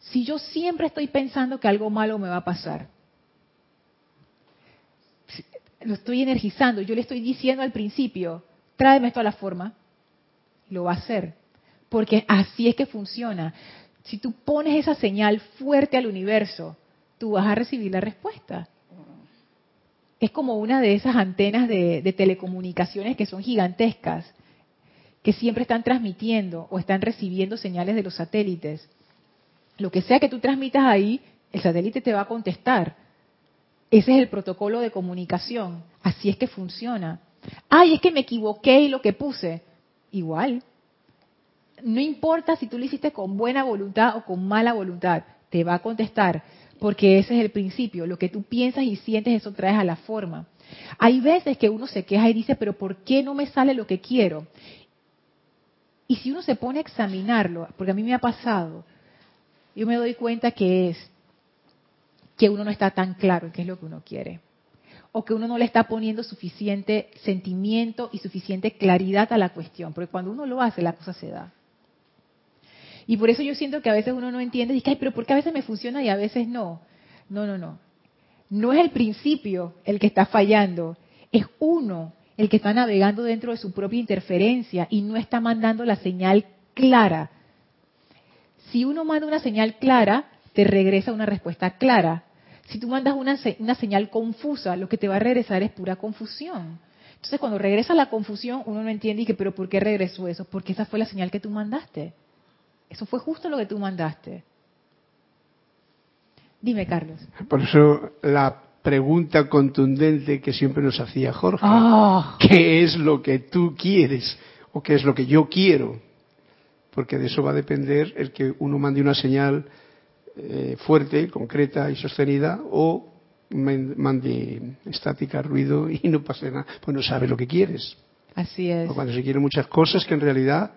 Si yo siempre estoy pensando que algo malo me va a pasar, lo estoy energizando, yo le estoy diciendo al principio, tráeme esto a la forma, lo va a hacer. Porque así es que funciona. Si tú pones esa señal fuerte al universo, tú vas a recibir la respuesta. Es como una de esas antenas de, telecomunicaciones que son gigantescas, que siempre están transmitiendo o están recibiendo señales de los satélites. Lo que sea que tú transmitas ahí, el satélite te va a contestar. Ese es el protocolo de comunicación. Así es que funciona. Ay, es que me equivoqué y lo que puse. Igual. No importa si tú lo hiciste con buena voluntad o con mala voluntad, te va a contestar. Porque ese es el principio. Lo que tú piensas y sientes, eso traes a la forma. Hay veces que uno se queja y dice, pero ¿por qué no me sale lo que quiero? Y si uno se pone a examinarlo, porque a mí me ha pasado, yo me doy cuenta que es que uno no está tan claro en qué es lo que uno quiere. O que uno no le está poniendo suficiente sentimiento y suficiente claridad a la cuestión. Porque cuando uno lo hace, la cosa se da. Y por eso yo siento que a veces uno no entiende, y dice, ay, pero ¿por qué a veces me funciona y a veces no? No, no, no. No es el principio el que está fallando, es uno el que está navegando dentro de su propia interferencia y no está mandando la señal clara. Si uno manda una señal clara, te regresa una respuesta clara. Si tú mandas una, una señal confusa, lo que te va a regresar es pura confusión. Entonces, cuando regresa la confusión, uno no entiende y que, pero ¿por qué regresó eso? Porque esa fue la señal que tú mandaste. Eso fue justo lo que tú mandaste. Dime, Carlos. Por eso la pregunta contundente que siempre nos hacía Jorge. Ah. ¿Qué es lo que tú quieres? ¿O qué es lo que yo quiero? Porque de eso va a depender el que uno mande una señal eh, fuerte, concreta y sostenida o mande estática, ruido y no pase nada, pues no sabe lo que quieres. Así es. O cuando se quieren muchas cosas que en realidad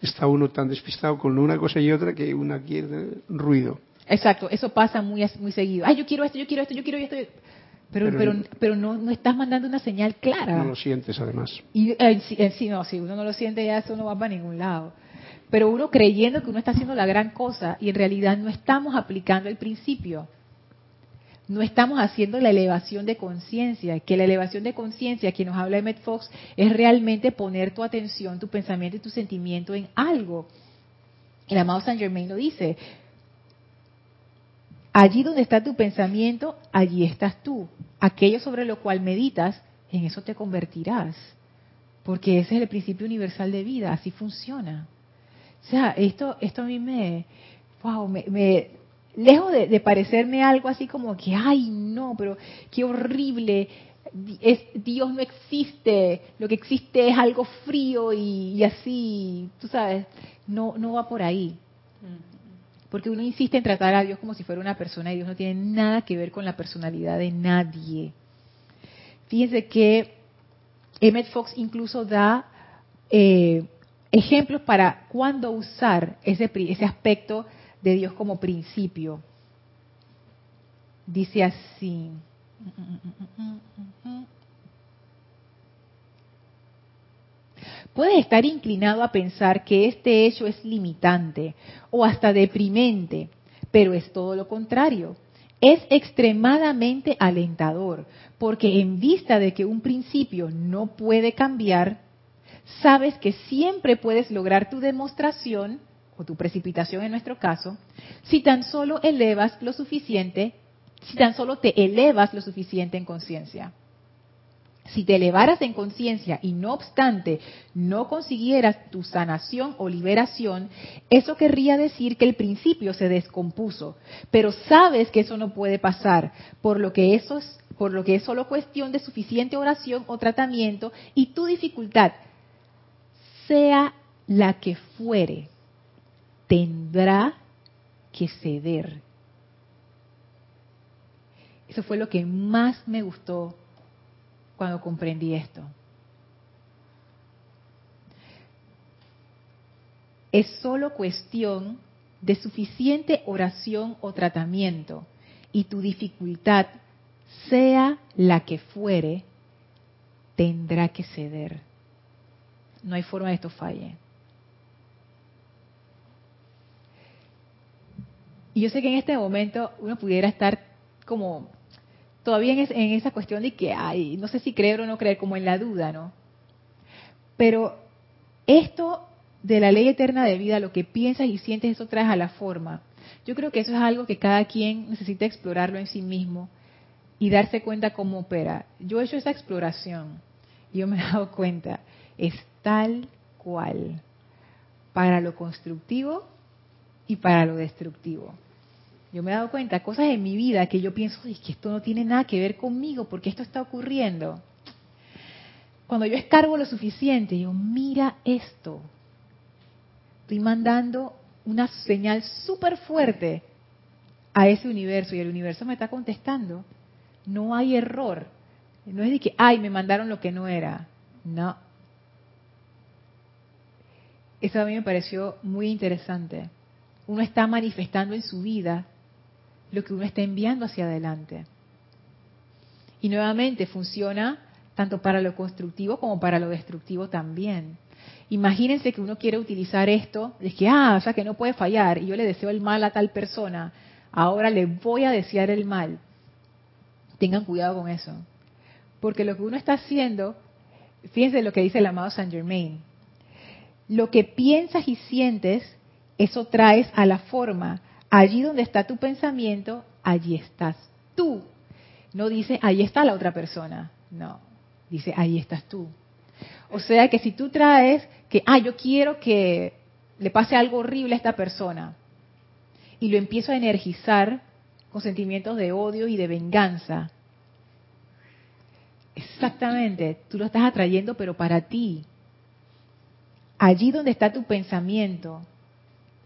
está uno tan despistado con una cosa y otra que una quiere ruido. Exacto, eso pasa muy muy seguido. Ay, yo quiero esto, yo quiero esto, yo quiero esto. Pero, pero, pero, pero no, no estás mandando una señal clara. No lo sientes además. Y eh, sí, eh, sí, no, si uno no lo siente ya eso no va para ningún lado. Pero uno creyendo que uno está haciendo la gran cosa y en realidad no estamos aplicando el principio. No estamos haciendo la elevación de conciencia, que la elevación de conciencia que nos habla Emmett Fox es realmente poner tu atención, tu pensamiento y tu sentimiento en algo. El amado Saint Germain lo dice, allí donde está tu pensamiento, allí estás tú. Aquello sobre lo cual meditas, en eso te convertirás. Porque ese es el principio universal de vida, así funciona. O sea, esto, esto a mí me, wow, me, lejos de, parecerme algo así como que, ay, no, pero qué horrible, es, Dios no existe, lo que existe es algo frío y, así, tú sabes, no, no va por ahí. Porque uno insiste en tratar a Dios como si fuera una persona y Dios no tiene nada que ver con la personalidad de nadie. Fíjense que Emmett Fox incluso da eh, ejemplos para cuándo usar ese, ese aspecto de Dios como principio. Dice así. Puedes estar inclinado a pensar que este hecho es limitante o hasta deprimente, pero es todo lo contrario. Es extremadamente alentador, porque en vista de que un principio no puede cambiar, sabes que siempre puedes lograr tu demostración, o tu precipitación en nuestro caso, si tan solo elevas lo suficiente, si tan solo te elevas lo suficiente en conciencia. Si te elevaras en conciencia y no obstante no consiguieras tu sanación o liberación, eso querría decir que el principio se descompuso. Pero sabes que eso no puede pasar, por lo que eso es, por lo que es solo cuestión de suficiente oración o tratamiento y tu dificultad sea la que fuere, tendrá que ceder. Eso fue lo que más me gustó cuando comprendí esto. Es solo cuestión de suficiente oración o tratamiento y tu dificultad, sea la que fuere, tendrá que ceder. No hay forma de esto falle. Y yo sé que en este momento uno pudiera estar como todavía en, esa cuestión de que, ay, no sé si creer o no creer, como en la duda, ¿no? Pero esto de la ley eterna de vida, lo que piensas y sientes, eso traes a la forma. Yo creo que eso es algo que cada quien necesita explorarlo en sí mismo y darse cuenta cómo opera. Yo he hecho esa exploración y yo me he dado cuenta es tal cual, para lo constructivo y para lo destructivo. Yo me he dado cuenta, cosas en mi vida que yo pienso, es que esto no tiene nada que ver conmigo, porque esto está ocurriendo. Cuando yo escargo lo suficiente, yo, mira esto. Estoy mandando una señal súper fuerte a ese universo y el universo me está contestando. No hay error. No es de que, ay, me mandaron lo que no era. No, eso a mí me pareció muy interesante. Uno está manifestando en su vida lo que uno está enviando hacia adelante. Y nuevamente funciona tanto para lo constructivo como para lo destructivo también. Imagínense que uno quiere utilizar esto, de que, ah, o sea que no puede fallar, y yo le deseo el mal a tal persona, ahora le voy a desear el mal. Tengan cuidado con eso. Porque lo que uno está haciendo fíjense lo que dice el amado Saint Germain. Lo que piensas y sientes, eso traes a la forma. Allí donde está tu pensamiento, allí estás tú. No dice, ahí está la otra persona. No, dice, ahí estás tú. O sea que si tú traes que, ah, yo quiero que le pase algo horrible a esta persona, y lo empiezo a energizar con sentimientos de odio y de venganza, exactamente, tú lo estás atrayendo, pero para ti. Allí donde está tu pensamiento,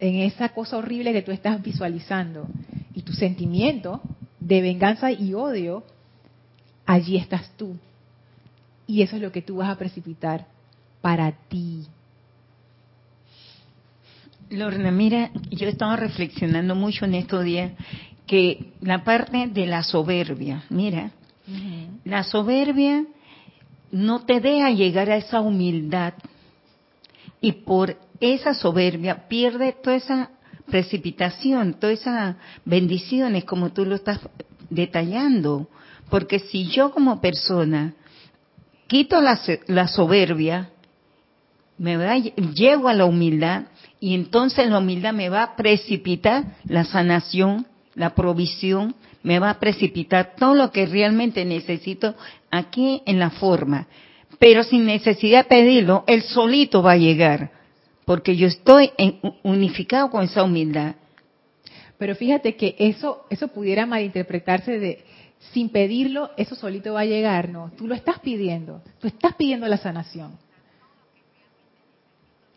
en esa cosa horrible que tú estás visualizando, y tu sentimiento de venganza y odio, allí estás tú. Y eso es lo que tú vas a precipitar para ti. Lorna, mira, yo estaba reflexionando mucho en estos días que la parte de la soberbia, mira, la soberbia no te deja llegar a esa humildad y por esa soberbia pierde toda esa precipitación, todas esas bendiciones como tú lo estás detallando. Porque si yo como persona quito la, la soberbia, me va, llego a la humildad y entonces la humildad me va a precipitar la sanación, la provisión, me va a precipitar todo lo que realmente necesito aquí en la forma. Pero sin necesidad de pedirlo, él solito va a llegar, porque yo estoy unificado con esa humildad. Pero fíjate que eso, eso pudiera malinterpretarse de sin pedirlo, eso solito va a llegar, no, tú lo estás pidiendo, tú estás pidiendo la sanación.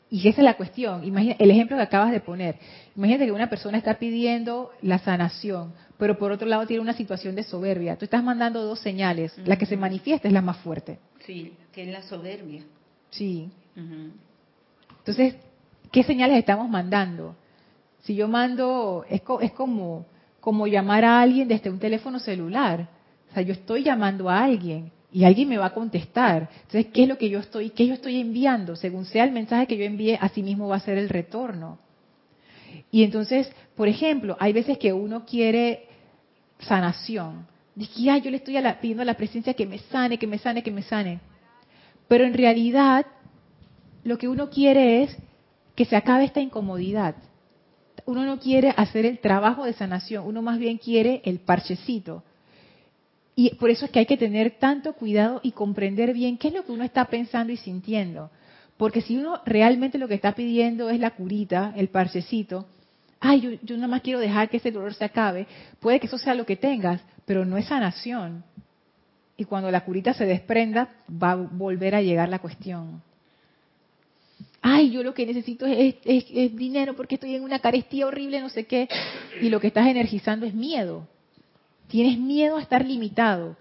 Y esa es la cuestión. Imagina, el ejemplo que acabas de poner. Imagínate que una persona está pidiendo la sanación, pero por otro lado tiene una situación de soberbia. Tú estás mandando dos señales. La que se manifiesta es la más fuerte. Sí, que es la soberbia. Sí. Entonces, ¿qué señales estamos mandando? Si yo mando, es, es como, como llamar a alguien desde un teléfono celular. O sea, yo estoy llamando a alguien y alguien me va a contestar. Entonces, ¿qué es lo que yo estoy, qué yo estoy enviando? Según sea el mensaje que yo envíe, así mismo va a ser el retorno. Y entonces, por ejemplo, hay veces que uno quiere sanación. Dice, ay, yo le estoy pidiendo a la presencia que me sane, que me sane, que me sane. Pero en realidad, lo que uno quiere es que se acabe esta incomodidad. Uno no quiere hacer el trabajo de sanación, uno más bien quiere el parchecito. Y por eso es que hay que tener tanto cuidado y comprender bien qué es lo que uno está pensando y sintiendo. Porque si uno realmente lo que está pidiendo es la curita, el parchecito, ay, yo, yo nada más quiero dejar que ese dolor se acabe, puede que eso sea lo que tengas, pero no es sanación. Y cuando la curita se desprenda, va a volver a llegar la cuestión. Ay, yo lo que necesito es, dinero porque estoy en una carestía horrible, no sé qué. Y lo que estás energizando es miedo. Tienes miedo a estar limitado.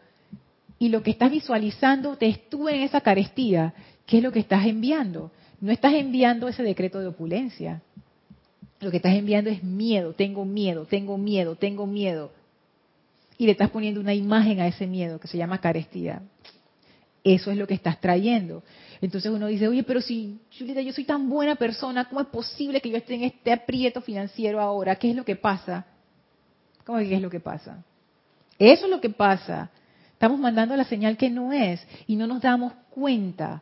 Y lo que estás visualizando te estuve en esa carestía. ¿Qué es lo que estás enviando? No estás enviando ese decreto de opulencia. Lo que estás enviando es miedo. Tengo miedo, tengo miedo, tengo miedo. Y le estás poniendo una imagen a ese miedo que se llama carestía. Eso es lo que estás trayendo. Entonces uno dice, oye, pero si, Julieta, yo soy tan buena persona, ¿cómo es posible que yo esté en este aprieto financiero ahora? ¿Qué es lo que pasa? ¿Cómo que qué es lo que pasa? Eso es lo que pasa. Estamos mandando la señal que no es y no nos damos cuenta.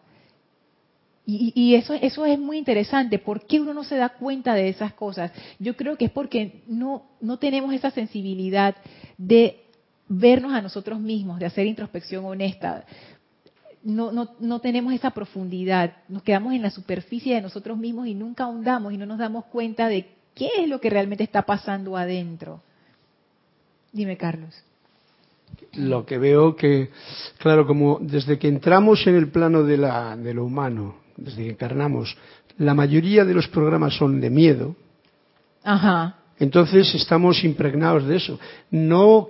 Y, eso, eso es muy interesante. ¿Por qué uno no se da cuenta de esas cosas? Yo creo que es porque no, no tenemos esa sensibilidad de vernos a nosotros mismos, de hacer introspección honesta. No, no, no tenemos esa profundidad. Nos quedamos en la superficie de nosotros mismos y nunca ahondamos y no nos damos cuenta de qué es lo que realmente está pasando adentro. Dime, Carlos lo que veo que, claro, como desde que entramos en el plano de, la, de lo humano, desde que encarnamos, la mayoría de los programas son de miedo. Ajá. Entonces estamos impregnados de eso. No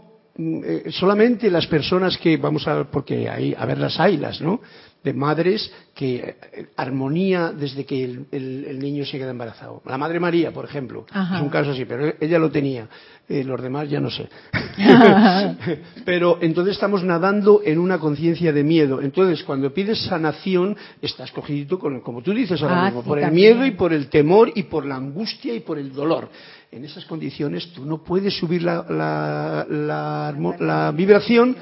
solamente las personas que vamos a porque hay a ver las ailas, ¿no? De madres que eh, armonía desde que el, niño se queda embarazado. La Madre María, por ejemplo, es un caso así, pero ella lo tenía. Eh, los demás ya no sé. *laughs* *laughs* pero entonces estamos nadando en una conciencia de miedo. Entonces, cuando pides sanación, estás cogido con, como tú dices ahora ah, mismo, por el miedo y por el temor y por la angustia y por el dolor. En esas condiciones tú no puedes subir la, la vibración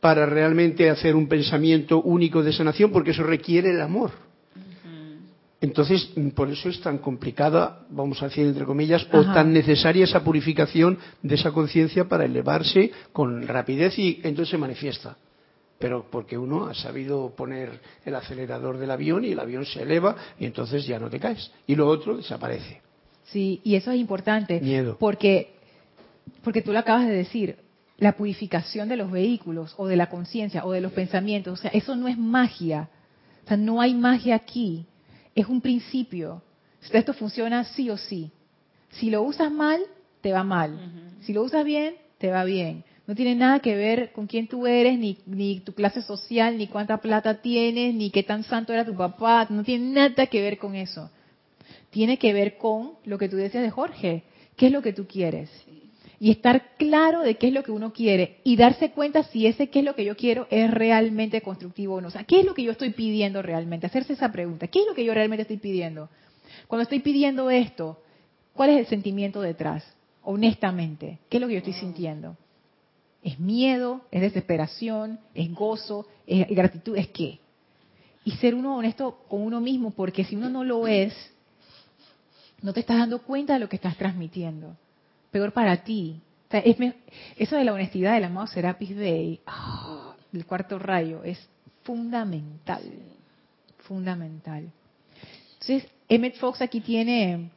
para realmente hacer un pensamiento único de sanación, porque eso requiere el amor. Entonces, por eso es tan complicada, vamos a decir entre comillas, o tan necesaria esa purificación de esa conciencia para elevarse con rapidez y entonces se manifiesta. Pero porque uno ha sabido poner el acelerador del avión y el avión se eleva y entonces ya no te caes. Y lo otro desaparece. Sí, y eso es importante. Miedo. Porque, porque tú lo acabas de decir, la purificación de los vehículos o de la conciencia o de los pensamientos, o sea, eso no es magia. O sea, no hay magia aquí. Es un principio. Esto funciona sí o sí. Si lo usas mal, te va mal. Si lo usas bien, te va bien. No tiene nada que ver con quién tú eres, ni, ni tu clase social, ni cuánta plata tienes, ni qué tan santo era tu papá. No tiene nada que ver con eso tiene que ver con lo que tú decías de Jorge, qué es lo que tú quieres. Y estar claro de qué es lo que uno quiere y darse cuenta si ese qué es lo que yo quiero es realmente constructivo o no. O sea, ¿qué es lo que yo estoy pidiendo realmente? Hacerse esa pregunta, ¿qué es lo que yo realmente estoy pidiendo? Cuando estoy pidiendo esto, ¿cuál es el sentimiento detrás? Honestamente, ¿qué es lo que yo estoy sintiendo? ¿Es miedo? ¿Es desesperación? ¿Es gozo? ¿Es gratitud? ¿Es qué? Y ser uno honesto con uno mismo, porque si uno no lo es, no te estás dando cuenta de lo que estás transmitiendo. Peor para ti. O sea, es eso de la honestidad del amado Serapis Bey, ah, el cuarto rayo, es fundamental. Fundamental. Entonces, Emmett Fox aquí tiene,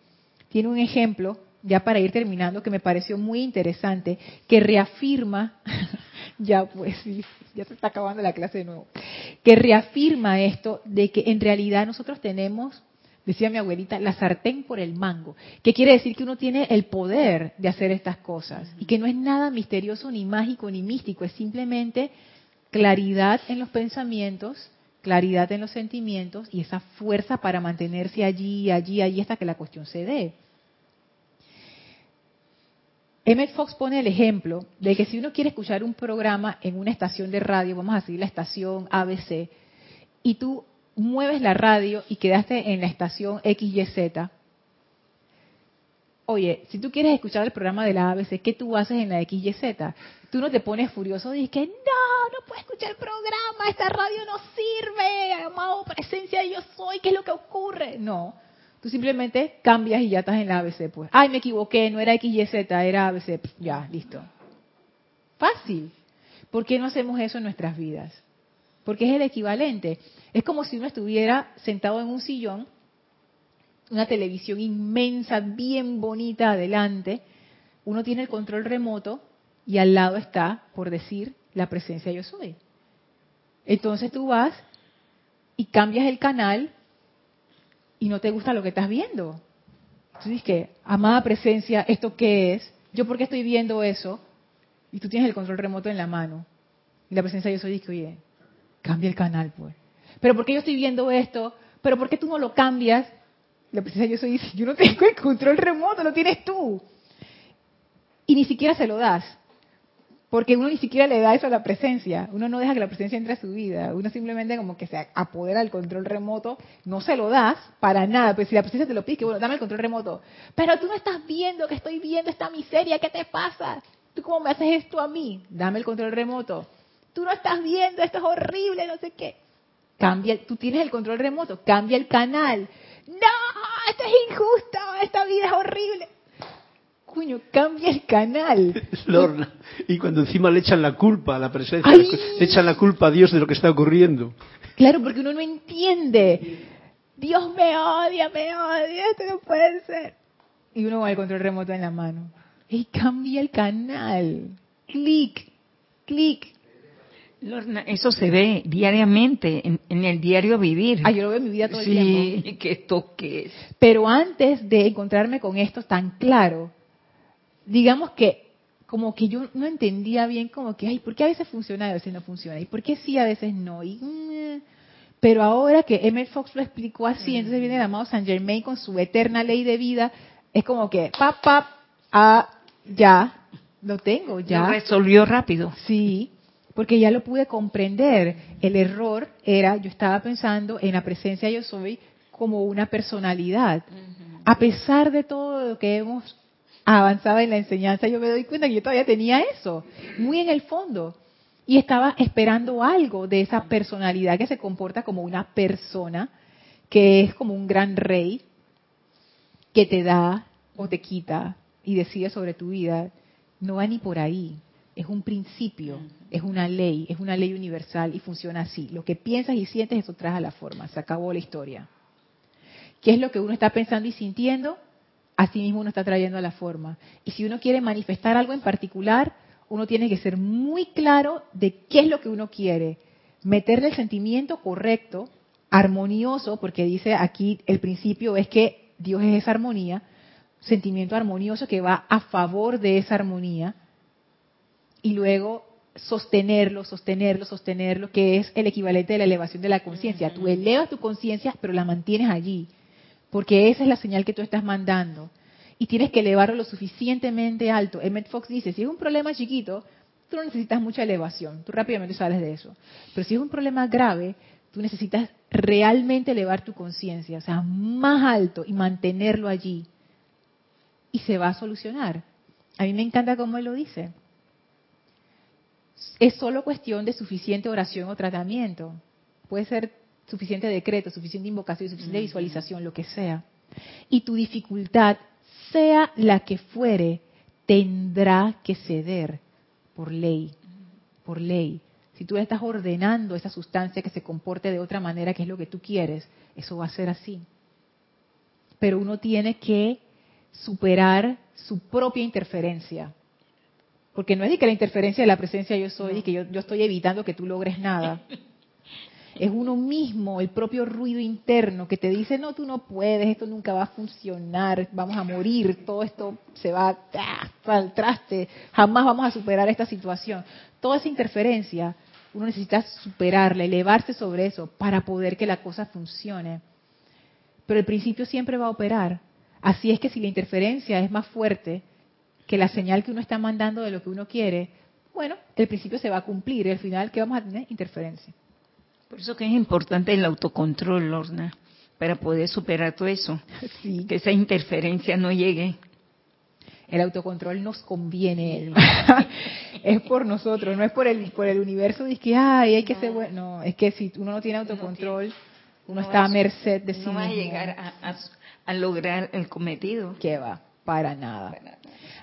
tiene un ejemplo, ya para ir terminando, que me pareció muy interesante, que reafirma, *laughs* ya pues, sí, ya se está acabando la clase de nuevo, que reafirma esto de que en realidad nosotros tenemos decía mi abuelita, la sartén por el mango, que quiere decir que uno tiene el poder de hacer estas cosas y que no es nada misterioso ni mágico ni místico, es simplemente claridad en los pensamientos, claridad en los sentimientos y esa fuerza para mantenerse allí, allí, allí hasta que la cuestión se dé. Emmett Fox pone el ejemplo de que si uno quiere escuchar un programa en una estación de radio, vamos a decir la estación ABC, y tú mueves la radio y quedaste en la estación XYZ, oye, si tú quieres escuchar el programa de la ABC, ¿qué tú haces en la XYZ? Tú no te pones furioso y dices que no, no puedo escuchar el programa, esta radio no sirve, amado presencia yo soy, ¿qué es lo que ocurre? No, tú simplemente cambias y ya estás en la ABC, pues. Ay, me equivoqué, no era XYZ, era ABC, ya, listo. Fácil. ¿Por qué no hacemos eso en nuestras vidas? Porque es el equivalente. Es como si uno estuviera sentado en un sillón, una televisión inmensa, bien bonita adelante, uno tiene el control remoto y al lado está, por decir, la presencia yo soy. Entonces tú vas y cambias el canal y no te gusta lo que estás viendo. Entonces dices que, amada presencia, ¿esto qué es? ¿Yo por qué estoy viendo eso? Y tú tienes el control remoto en la mano. Y la presencia yo soy dice, oye, cambia el canal, pues. Pero ¿por qué yo estoy viendo esto? ¿Pero por qué tú no lo cambias? La presencia yo soy dice, *laughs* yo no tengo el control remoto, lo tienes tú. Y ni siquiera se lo das. Porque uno ni siquiera le da eso a la presencia. Uno no deja que la presencia entre a su vida. Uno simplemente como que se apodera del control remoto. No se lo das para nada. Pues si la presencia te lo pide, que bueno, dame el control remoto. Pero tú no estás viendo que estoy viendo esta miseria. ¿Qué te pasa? ¿Tú cómo me haces esto a mí? Dame el control remoto. Tú no estás viendo, esto es horrible, no sé qué. Cambia, tú tienes el control remoto, cambia el canal. No, esto es injusto, esta vida es horrible. Coño, cambia el canal. *laughs* Lorna. Y cuando encima le echan la culpa a la presencia, ¡Ay! le echan la culpa a Dios de lo que está ocurriendo. Claro, porque uno no entiende. Dios me odia, me odia, esto no puede ser. Y uno con el control remoto en la mano. Y cambia el canal. Clic, clic. Lorna, eso se ve diariamente en, en el diario vivir. Ah, yo lo veo en mi vida todo el tiempo. sí, que esto qué es. Pero antes de encontrarme con esto tan claro, digamos que como que yo no entendía bien como que, ay, ¿por qué a veces funciona y a veces no funciona? ¿Y por qué sí a veces no? Y, mm, pero ahora que Emmett Fox lo explicó así, entonces viene el amado Saint Germain con su eterna ley de vida, es como que, pap, pap, ah, ya, lo tengo, ya. Lo resolvió rápido. Sí, porque ya lo pude comprender. El error era, yo estaba pensando en la presencia yo soy como una personalidad. A pesar de todo lo que hemos avanzado en la enseñanza, yo me doy cuenta que yo todavía tenía eso, muy en el fondo. Y estaba esperando algo de esa personalidad que se comporta como una persona, que es como un gran rey, que te da o te quita y decide sobre tu vida. No va ni por ahí. Es un principio, es una ley, es una ley universal y funciona así. Lo que piensas y sientes, eso trae a la forma. Se acabó la historia. ¿Qué es lo que uno está pensando y sintiendo? Así mismo uno está trayendo a la forma. Y si uno quiere manifestar algo en particular, uno tiene que ser muy claro de qué es lo que uno quiere. Meterle el sentimiento correcto, armonioso, porque dice aquí el principio es que Dios es esa armonía, sentimiento armonioso que va a favor de esa armonía, y luego sostenerlo, sostenerlo, sostenerlo, que es el equivalente de la elevación de la conciencia. Tú elevas tu conciencia, pero la mantienes allí, porque esa es la señal que tú estás mandando y tienes que elevarlo lo suficientemente alto. Emmett Fox dice, si es un problema chiquito, tú no necesitas mucha elevación, tú rápidamente sales de eso. Pero si es un problema grave, tú necesitas realmente elevar tu conciencia, o sea, más alto y mantenerlo allí. Y se va a solucionar. A mí me encanta cómo él lo dice. Es solo cuestión de suficiente oración o tratamiento. Puede ser suficiente decreto, suficiente invocación, suficiente visualización, lo que sea. Y tu dificultad sea la que fuere, tendrá que ceder por ley, por ley. Si tú estás ordenando esa sustancia que se comporte de otra manera, que es lo que tú quieres, eso va a ser así. Pero uno tiene que superar su propia interferencia. Porque no es de que la interferencia de la presencia yo soy y que yo, yo estoy evitando que tú logres nada. *laughs* es uno mismo, el propio ruido interno que te dice, no, tú no puedes, esto nunca va a funcionar, vamos a morir, todo esto se va al traste, jamás vamos a superar esta situación. Toda esa interferencia, uno necesita superarla, elevarse sobre eso para poder que la cosa funcione. Pero el principio siempre va a operar. Así es que si la interferencia es más fuerte que la señal que uno está mandando de lo que uno quiere, bueno, el principio se va a cumplir y al final, ¿qué vamos a tener? Interferencia. Por eso que es importante el autocontrol, Lorna, para poder superar todo eso. *laughs* Que esa interferencia no llegue. El autocontrol nos conviene, *laughs* es por nosotros, no es por el por el universo de que ay, hay que ser bueno. No, es que si uno no tiene autocontrol, uno está a merced de sí No va a llegar a, lograr el cometido. Que va, para nada.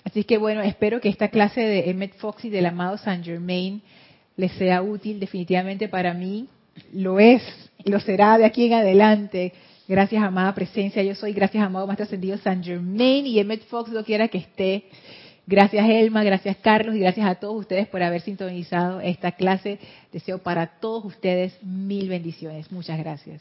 Así que bueno, espero que esta clase de Emmett Fox y del amado Saint Germain les sea útil definitivamente para mí lo es lo será de aquí en adelante. Gracias, amada presencia. Yo soy, gracias, amado Maestro Ascendido San Germain y Emmet Fox, lo quiera que esté. Gracias, Elma, gracias, Carlos, y gracias a todos ustedes por haber sintonizado esta clase. Deseo para todos ustedes mil bendiciones. Muchas gracias.